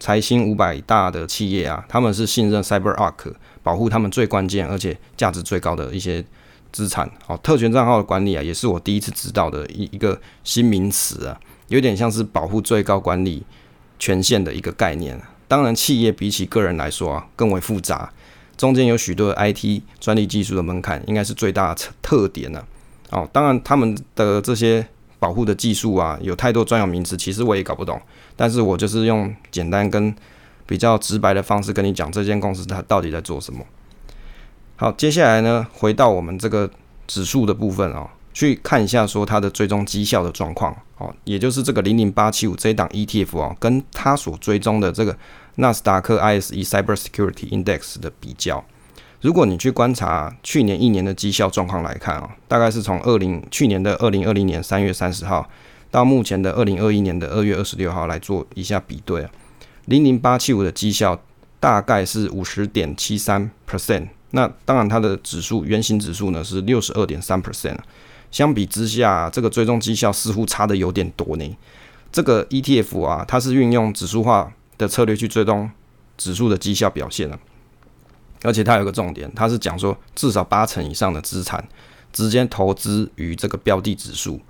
Speaker 1: 财新五百大的企业啊，他们是信任 CyberArk 保护他们最关键而且价值最高的一些资产。好，特权账号的管理啊，也是我第一次知道的一一个新名词啊，有点像是保护最高管理。权限的一个概念，当然企业比起个人来说啊更为复杂，中间有许多 IT 专利技术的门槛，应该是最大的特点呢。哦，当然他们的这些保护的技术啊，有太多专有名词，其实我也搞不懂。但是我就是用简单跟比较直白的方式跟你讲，这间公司它到底在做什么。好，接下来呢，回到我们这个指数的部分啊。去看一下说它的追踪绩效的状况，哦，也就是这个零零八七五这一档 ETF 哦，跟它所追踪的这个纳斯达克 ISE Cyber Security Index 的比较。如果你去观察去年一年的绩效状况来看啊，大概是从二零去年的二零二零年三月三十号到目前的二零二一年的二月二十六号来做一下比对啊，零零八七五的绩效大概是五十点七三 percent，那当然它的指数原型指数呢是六十二点三 percent。相比之下，这个追踪绩效似乎差的有点多呢。这个 ETF 啊，它是运用指数化的策略去追踪指数的绩效表现了，而且它有个重点，它是讲说至少八成以上的资产直接投资于这个标的指数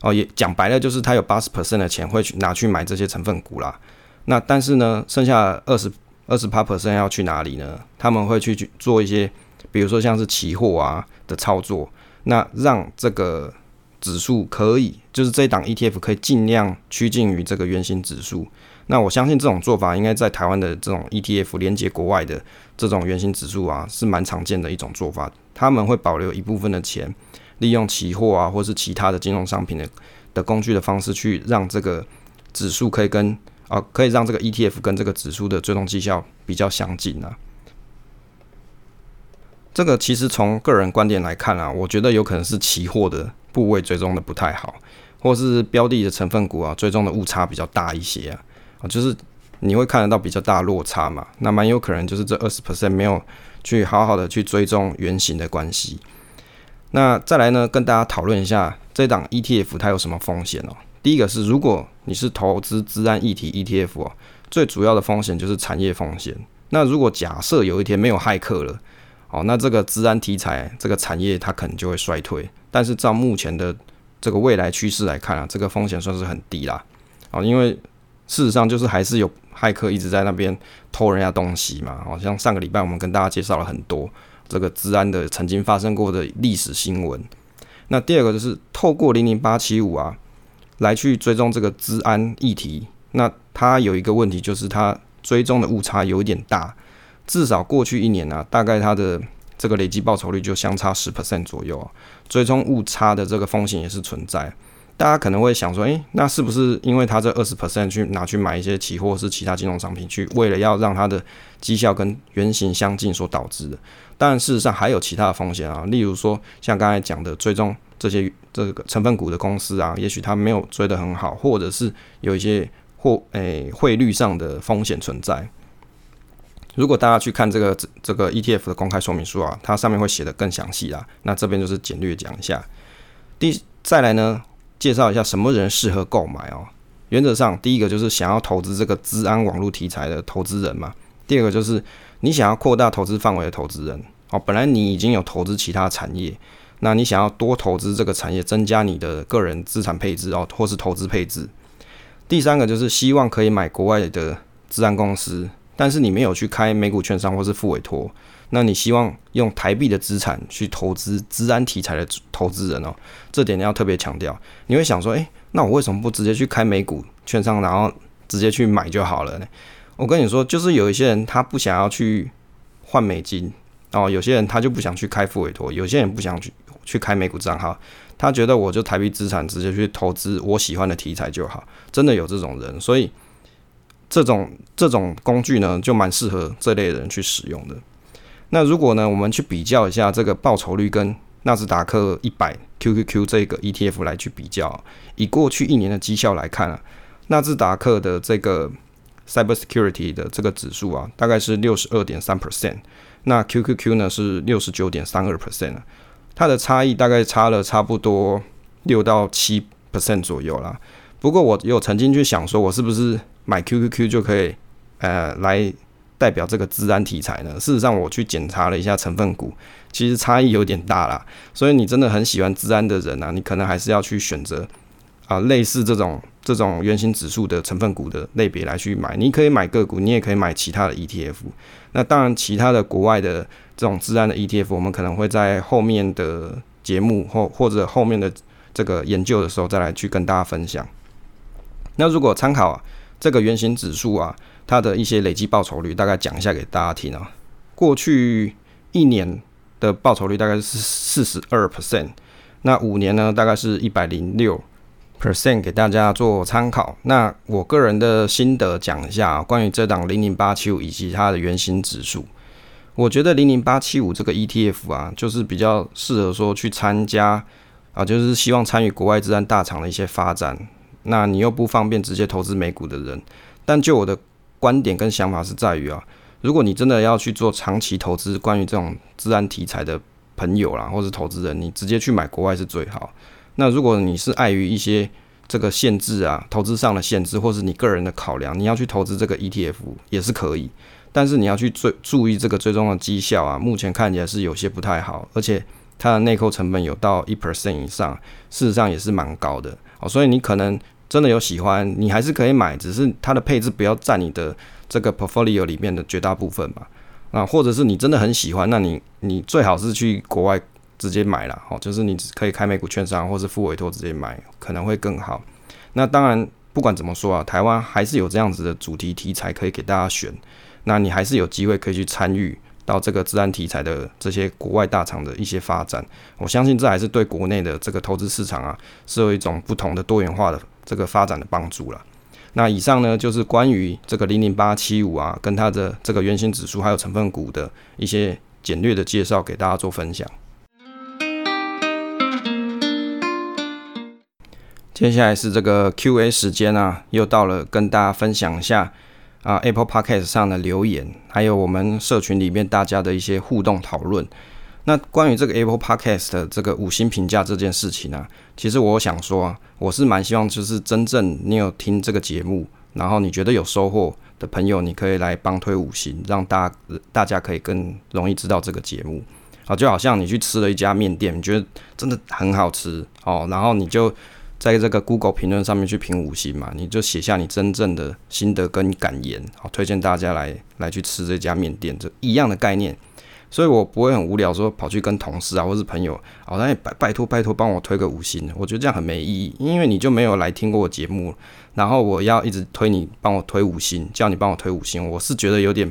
Speaker 1: 哦，也讲白了就是它有八十 percent 的钱会去拿去买这些成分股啦。那但是呢，剩下二十二十八 percent 要去哪里呢？他们会去去做一些，比如说像是期货啊的操作。那让这个指数可以，就是这一档 ETF 可以尽量趋近于这个原型指数。那我相信这种做法应该在台湾的这种 ETF 连接国外的这种原型指数啊，是蛮常见的一种做法。他们会保留一部分的钱，利用期货啊，或是其他的金融商品的的工具的方式，去让这个指数可以跟啊，可以让这个 ETF 跟这个指数的最终绩效比较相近啊。这个其实从个人观点来看啊，我觉得有可能是期货的部位追踪的不太好，或是标的的成分股啊追踪的误差比较大一些啊，就是你会看得到比较大落差嘛，那蛮有可能就是这二十 percent 没有去好好的去追踪原型的关系。那再来呢，跟大家讨论一下这档 ETF 它有什么风险哦。第一个是如果你是投资资安议题 ETF 哦，最主要的风险就是产业风险。那如果假设有一天没有骇客了，哦，那这个治安题材这个产业它可能就会衰退，但是照目前的这个未来趋势来看啊，这个风险算是很低啦。哦，因为事实上就是还是有骇客一直在那边偷人家东西嘛。好像上个礼拜我们跟大家介绍了很多这个治安的曾经发生过的历史新闻。那第二个就是透过零零八七五啊来去追踪这个治安议题那它有一个问题就是它追踪的误差有一点大，至少过去一年啊，大概它的这个累计报酬率就相差十 percent 左右啊，追踪误差的这个风险也是存在。大家可能会想说，诶，那是不是因为他这二十 percent 去拿去买一些期货是其他金融商品，去为了要让它的绩效跟原型相近所导致的？但事实上还有其他的风险啊，例如说像刚才讲的追踪这些这个成分股的公司啊，也许它没有追得很好，或者是有一些或诶汇率上的风险存在。如果大家去看这个这个 ETF 的公开说明书啊，它上面会写的更详细啦。那这边就是简略讲一下。第再来呢？介绍一下什么人适合购买哦。原则上，第一个就是想要投资这个治安网络题材的投资人嘛。第二个就是你想要扩大投资范围的投资人哦。本来你已经有投资其他产业，那你想要多投资这个产业，增加你的个人资产配置哦，或是投资配置。第三个就是希望可以买国外的治安公司，但是你没有去开美股券商或是副委托。那你希望用台币的资产去投资治安题材的投资人哦，这点你要特别强调。你会想说，诶，那我为什么不直接去开美股券商，然后直接去买就好了呢？我跟你说，就是有一些人他不想要去换美金哦，有些人他就不想去开副委托，有些人不想去去开美股账号，他觉得我就台币资产直接去投资我喜欢的题材就好。真的有这种人，所以这种这种工具呢，就蛮适合这类人去使用的。那如果呢，我们去比较一下这个报酬率跟纳斯达克一百 QQQ 这个 ETF 来去比较，以过去一年的绩效来看啊，纳斯达克的这个 Cybersecurity 的这个指数啊，大概是六十二点三 percent，那 QQQ 呢是六十九点三二 percent，它的差异大概差了差不多六到七 percent 左右啦。不过我有曾经去想说，我是不是买 QQQ 就可以呃来。代表这个治安题材呢？事实上，我去检查了一下成分股，其实差异有点大啦。所以你真的很喜欢治安的人啊，你可能还是要去选择啊类似这种这种原型指数的成分股的类别来去买。你可以买个股，你也可以买其他的 ETF。那当然，其他的国外的这种治安的 ETF，我们可能会在后面的节目或或者后面的这个研究的时候再来去跟大家分享。那如果参考这个原型指数啊。它的一些累计报酬率，大概讲一下给大家听啊。过去一年的报酬率大概是四十二 percent，那五年呢，大概是一百零六 percent，给大家做参考。那我个人的心得讲一下关于这档零零八七五以及它的原型指数。我觉得零零八七五这个 ETF 啊，就是比较适合说去参加啊，就是希望参与国外治安大厂的一些发展。那你又不方便直接投资美股的人，但就我的观点跟想法是在于啊，如果你真的要去做长期投资，关于这种治安题材的朋友啦，或是投资人，你直接去买国外是最好。那如果你是碍于一些这个限制啊，投资上的限制，或是你个人的考量，你要去投资这个 ETF 也是可以，但是你要去追注意这个最终的绩效啊，目前看起来是有些不太好，而且它的内扣成本有到一 percent 以上，事实上也是蛮高的哦，所以你可能。真的有喜欢，你还是可以买，只是它的配置不要占你的这个 portfolio 里面的绝大部分吧。啊，或者是你真的很喜欢，那你你最好是去国外直接买了，哦，就是你可以开美股券商或是付委托直接买，可能会更好。那当然，不管怎么说啊，台湾还是有这样子的主题题材可以给大家选，那你还是有机会可以去参与到这个自然题材的这些国外大厂的一些发展。我相信这还是对国内的这个投资市场啊，是有一种不同的多元化的。这个发展的帮助了。那以上呢，就是关于这个零零八七五啊，跟它的这个原型指数还有成分股的一些简略的介绍，给大家做分享。接下来是这个 Q&A 时间啊，又到了，跟大家分享一下啊 Apple Podcast 上的留言，还有我们社群里面大家的一些互动讨论。那关于这个 Apple Podcast 的这个五星评价这件事情呢，其实我想说，我是蛮希望就是真正你有听这个节目，然后你觉得有收获的朋友，你可以来帮推五星，让大大家可以更容易知道这个节目。啊，就好像你去吃了一家面店，你觉得真的很好吃哦，然后你就在这个 Google 评论上面去评五星嘛，你就写下你真正的心得跟感言，好推荐大家来来去吃这家面店，这一样的概念。所以我不会很无聊说跑去跟同事啊或是朋友，哦，那拜拜托拜托帮我推个五星，我觉得这样很没意义，因为你就没有来听过我节目，然后我要一直推你帮我推五星，叫你帮我推五星，我是觉得有点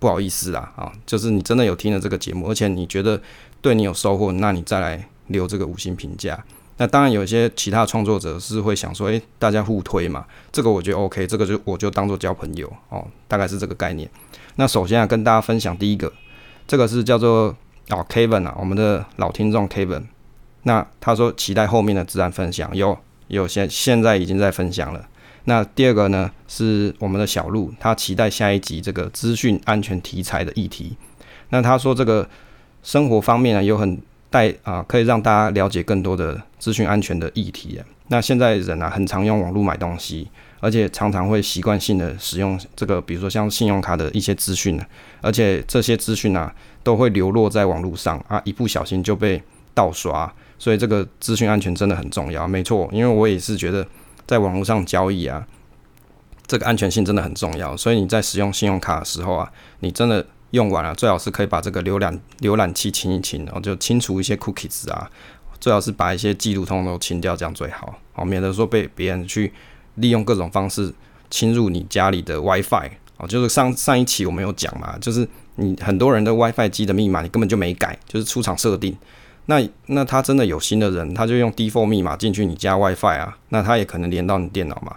Speaker 1: 不好意思啦啊，就是你真的有听了这个节目，而且你觉得对你有收获，那你再来留这个五星评价。那当然有一些其他创作者是会想说，诶，大家互推嘛，这个我觉得 OK，这个就我就当做交朋友哦，大概是这个概念。那首先啊，跟大家分享第一个。这个是叫做哦，Kevin 啊，我们的老听众 Kevin。那他说期待后面的自然分享，有有现现在已经在分享了。那第二个呢是我们的小鹿，他期待下一集这个资讯安全题材的议题。那他说这个生活方面呢有很带啊，可以让大家了解更多的资讯安全的议题。那现在人啊很常用网络买东西。而且常常会习惯性的使用这个，比如说像信用卡的一些资讯而且这些资讯啊都会流落在网络上啊，一不小心就被盗刷，所以这个资讯安全真的很重要。没错，因为我也是觉得在网络上交易啊，这个安全性真的很重要。所以你在使用信用卡的时候啊，你真的用完了，最好是可以把这个浏览浏览器清一清，然后就清除一些 cookies 啊，最好是把一些记录通都清掉，这样最好，好免得说被别人去。利用各种方式侵入你家里的 WiFi 哦，就是上上一期我们有讲嘛，就是你很多人的 WiFi 机的密码你根本就没改，就是出厂设定。那那他真的有心的人，他就用 default 密码进去你家 WiFi 啊，那他也可能连到你电脑嘛，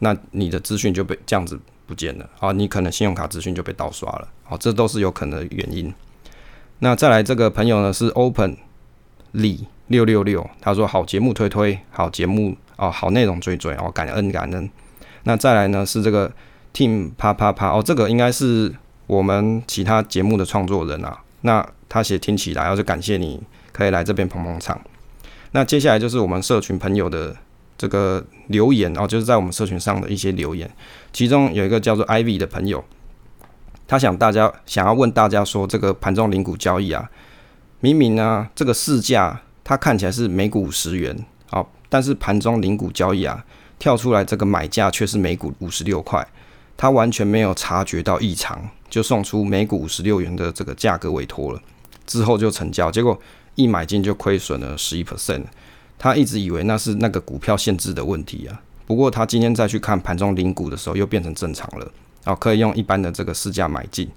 Speaker 1: 那你的资讯就被这样子不见了啊，你可能信用卡资讯就被盗刷了，好，这都是有可能的原因。那再来这个朋友呢是 Open 李六六六，他说好节目推推，好节目。哦，好内容追追哦，感恩感恩。那再来呢是这个 Team 啪啪啪哦，这个应该是我们其他节目的创作人啊。那他写听起来，然后就感谢你可以来这边捧捧场。那接下来就是我们社群朋友的这个留言哦，就是在我们社群上的一些留言。其中有一个叫做 Ivy 的朋友，他想大家想要问大家说，这个盘中零股交易啊，明明呢这个市价它看起来是每股五十元啊。但是盘中零股交易啊，跳出来这个买价却是每股五十六块，他完全没有察觉到异常，就送出每股五十六元的这个价格委托了，之后就成交，结果一买进就亏损了十一 percent，他一直以为那是那个股票限制的问题啊，不过他今天再去看盘中零股的时候，又变成正常了，哦，可以用一般的这个市价买进，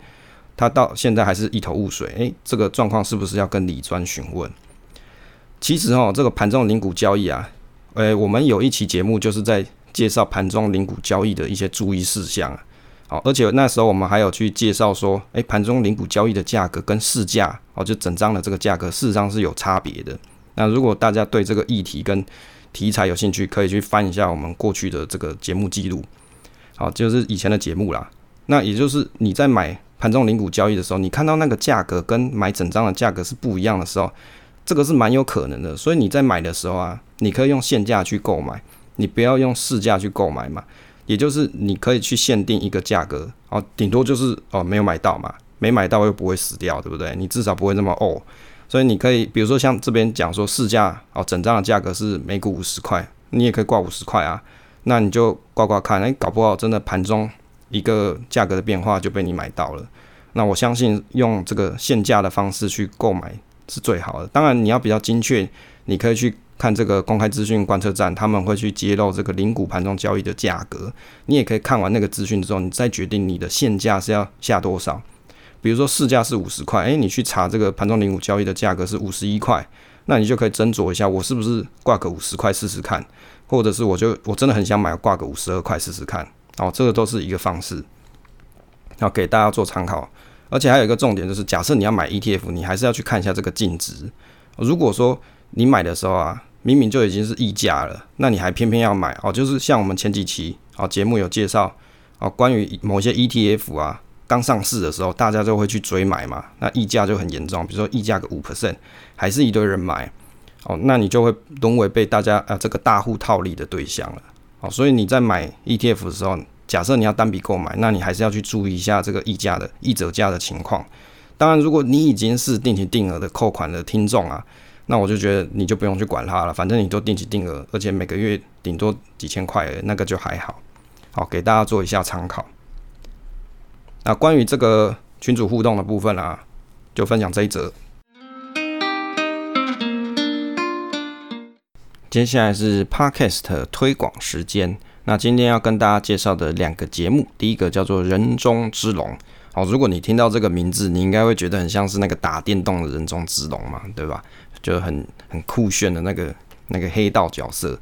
Speaker 1: 他到现在还是一头雾水，诶，这个状况是不是要跟李专询问？其实哦，这个盘中零股交易啊。诶，我们有一期节目就是在介绍盘中零股交易的一些注意事项啊。好，而且那时候我们还有去介绍说，诶，盘中零股交易的价格跟市价哦，就整张的这个价格事实上是有差别的。那如果大家对这个议题跟题材有兴趣，可以去翻一下我们过去的这个节目记录。好，就是以前的节目啦。那也就是你在买盘中零股交易的时候，你看到那个价格跟买整张的价格是不一样的时候。这个是蛮有可能的，所以你在买的时候啊，你可以用现价去购买，你不要用市价去购买嘛。也就是你可以去限定一个价格，哦，顶多就是哦没有买到嘛，没买到又不会死掉，对不对？你至少不会那么哦。所以你可以，比如说像这边讲说市价哦，整张的价格是每股五十块，你也可以挂五十块啊。那你就挂挂看，哎，搞不好真的盘中一个价格的变化就被你买到了。那我相信用这个限价的方式去购买。是最好的。当然，你要比较精确，你可以去看这个公开资讯观测站，他们会去揭露这个零股盘中交易的价格。你也可以看完那个资讯之后，你再决定你的现价是要下多少。比如说市价是五十块，诶，你去查这个盘中零五交易的价格是五十一块，那你就可以斟酌一下，我是不是挂个五十块试试看，或者是我就我真的很想买挂个五十二块试试看。哦，这个都是一个方式，要给大家做参考。而且还有一个重点就是，假设你要买 ETF，你还是要去看一下这个净值。如果说你买的时候啊，明明就已经是溢价了，那你还偏偏要买哦，就是像我们前几期哦节目有介绍哦，关于某些 ETF 啊刚上市的时候，大家就会去追买嘛，那溢价就很严重，比如说溢价个五 percent，还是一堆人买哦，那你就会沦为被大家啊这个大户套利的对象了。哦，所以你在买 ETF 的时候。假设你要单笔购买，那你还是要去注意一下这个溢价的溢折价的情况。当然，如果你已经是定期定额的扣款的听众啊，那我就觉得你就不用去管它了，反正你都定期定额，而且每个月顶多几千块，那个就还好。好，给大家做一下参考。那关于这个群主互动的部分啊，就分享这一则。接下来是 Podcast 推广时间。那今天要跟大家介绍的两个节目，第一个叫做《人中之龙》。好，如果你听到这个名字，你应该会觉得很像是那个打电动的人中之龙嘛，对吧？就很很酷炫的那个那个黑道角色。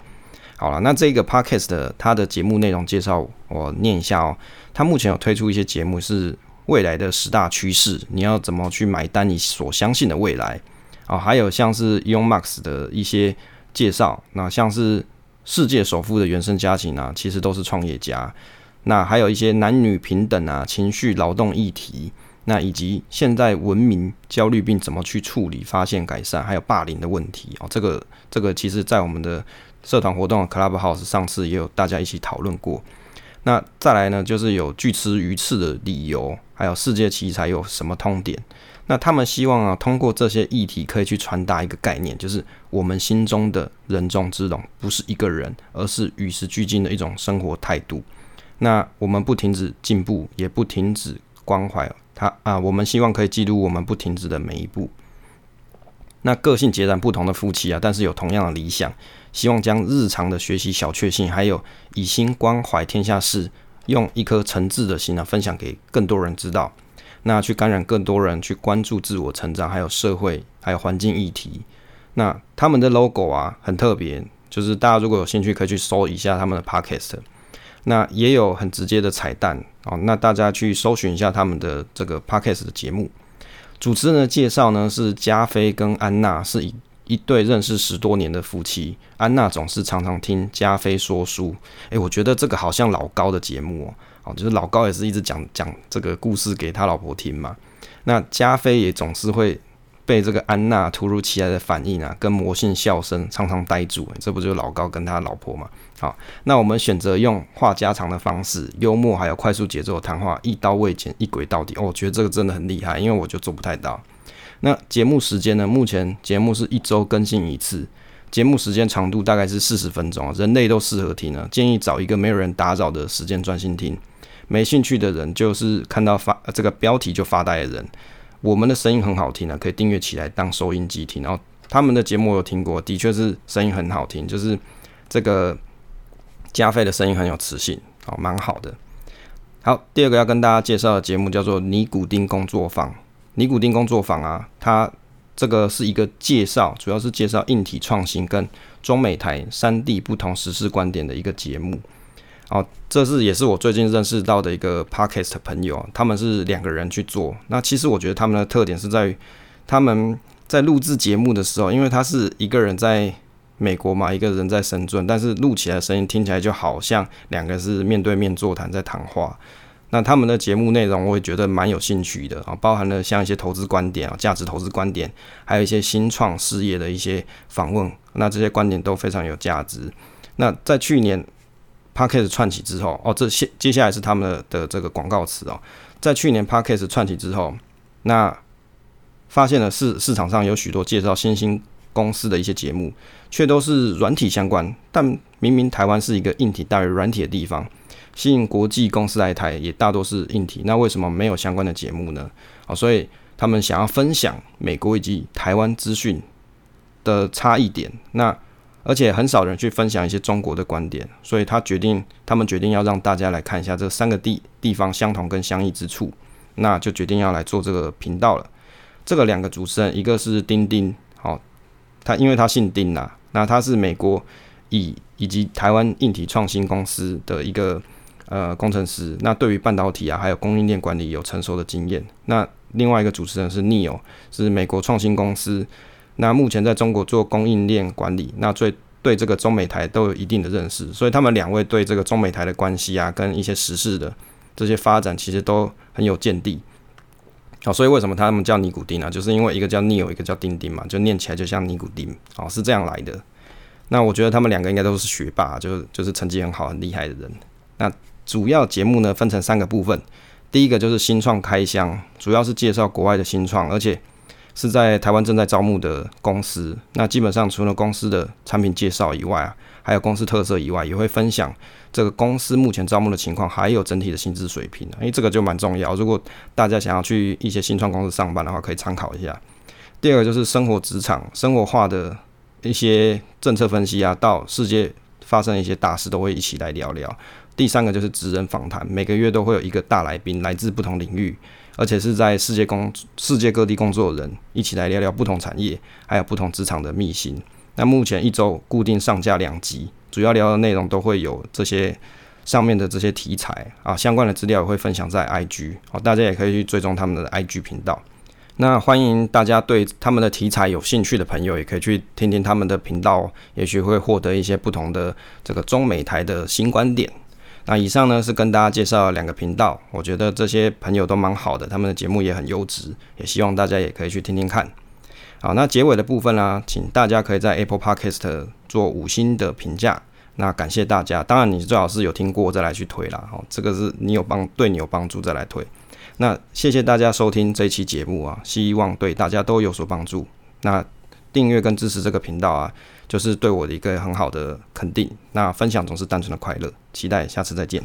Speaker 1: 好了，那这个 podcast 它的节目内容介绍，我念一下哦。它目前有推出一些节目是未来的十大趋势，你要怎么去买单你所相信的未来啊？还有像是 Elon Musk 的一些介绍，那像是世界首富的原生家庭啊，其实都是创业家。那还有一些男女平等啊、情绪劳动议题，那以及现在文明焦虑病怎么去处理、发现、改善，还有霸凌的问题哦。这个这个其实在我们的社团活动 Clubhouse 上次也有大家一起讨论过。那再来呢，就是有拒吃鱼翅的理由，还有世界奇才有什么通点？那他们希望啊，通过这些议题可以去传达一个概念，就是我们心中的人中之龙不是一个人，而是与时俱进的一种生活态度。那我们不停止进步，也不停止关怀他啊，我们希望可以记录我们不停止的每一步。那个性截然不同的夫妻啊，但是有同样的理想，希望将日常的学习小确幸，还有以心关怀天下事，用一颗诚挚的心啊，分享给更多人知道。那去感染更多人去关注自我成长，还有社会，还有环境议题。那他们的 logo 啊，很特别，就是大家如果有兴趣，可以去搜一下他们的 podcast。那也有很直接的彩蛋哦，那大家去搜寻一下他们的这个 podcast 的节目。主持人的介绍呢是加菲跟安娜是以一对认识十多年的夫妻。安娜总是常常听加菲说书，诶，我觉得这个好像老高的节目哦，哦，就是老高也是一直讲讲这个故事给他老婆听嘛。那加菲也总是会被这个安娜突如其来的反应啊，跟魔性笑声常常呆住，这不就是老高跟他老婆嘛？好，那我们选择用话家常的方式，幽默还有快速节奏的谈话，一刀未剪，一轨到底。哦，我觉得这个真的很厉害，因为我就做不太到。那节目时间呢？目前节目是一周更新一次，节目时间长度大概是四十分钟啊，人类都适合听呢。建议找一个没有人打扰的时间专心听。没兴趣的人就是看到发这个标题就发呆的人。我们的声音很好听啊，可以订阅起来当收音机听。然后他们的节目我有听过，的确是声音很好听，就是这个。加菲的声音很有磁性，哦，蛮好的。好，第二个要跟大家介绍的节目叫做尼古丁工作坊。尼古丁工作坊啊，它这个是一个介绍，主要是介绍硬体创新跟中美台三地不同实事观点的一个节目。哦，这是也是我最近认识到的一个 podcast 朋友，他们是两个人去做。那其实我觉得他们的特点是在于他们在录制节目的时候，因为他是一个人在。美国嘛，一个人在深圳，但是录起来的声音听起来就好像两个是面对面座谈在谈话。那他们的节目内容，我也觉得蛮有兴趣的啊，包含了像一些投资观点啊、价值投资观点，还有一些新创事业的一些访问。那这些观点都非常有价值。那在去年 p a c k e t 串起之后，哦，这些接下来是他们的的这个广告词哦，在去年 p a c k e t 串起之后，那发现了市市场上有许多介绍新兴。公司的一些节目，却都是软体相关，但明明台湾是一个硬体大于软体的地方，吸引国际公司来台也大多是硬体，那为什么没有相关的节目呢？啊，所以他们想要分享美国以及台湾资讯的差异点，那而且很少人去分享一些中国的观点，所以他决定，他们决定要让大家来看一下这三个地地方相同跟相异之处，那就决定要来做这个频道了。这个两个主持人，一个是丁丁哦。他因为他姓丁呐，那他是美国以以及台湾硬体创新公司的一个呃工程师，那对于半导体啊还有供应链管理有成熟的经验。那另外一个主持人是 Neil，是美国创新公司，那目前在中国做供应链管理，那最对这个中美台都有一定的认识，所以他们两位对这个中美台的关系啊跟一些时事的这些发展其实都很有见地。好，所以为什么他们叫尼古丁呢？就是因为一个叫 Neo，一个叫丁丁嘛，就念起来就像尼古丁。好，是这样来的。那我觉得他们两个应该都是学霸，就是就是成绩很好、很厉害的人。那主要节目呢分成三个部分，第一个就是新创开箱，主要是介绍国外的新创，而且是在台湾正在招募的公司。那基本上除了公司的产品介绍以外啊，还有公司特色以外，也会分享这个公司目前招募的情况，还有整体的薪资水平。因为这个就蛮重要。如果大家想要去一些新创公司上班的话，可以参考一下。第二个就是生活职场生活化的一些政策分析啊，到世界发生一些大事都会一起来聊聊。第三个就是职人访谈，每个月都会有一个大来宾，来自不同领域，而且是在世界工世界各地工作的人，一起来聊聊不同产业还有不同职场的秘辛。那目前一周固定上架两集，主要聊的内容都会有这些上面的这些题材啊，相关的资料也会分享在 IG，好，大家也可以去追踪他们的 IG 频道。那欢迎大家对他们的题材有兴趣的朋友，也可以去听听他们的频道，也许会获得一些不同的这个中美台的新观点。那以上呢是跟大家介绍两个频道，我觉得这些朋友都蛮好的，他们的节目也很优质，也希望大家也可以去听听看。好，那结尾的部分呢，请大家可以在 Apple Podcast 做五星的评价，那感谢大家。当然，你最好是有听过再来去推啦，哦，这个是你有帮对你有帮助再来推。那谢谢大家收听这一期节目啊，希望对大家都有所帮助。那订阅跟支持这个频道啊。就是对我的一个很好的肯定。那分享总是单纯的快乐，期待下次再见。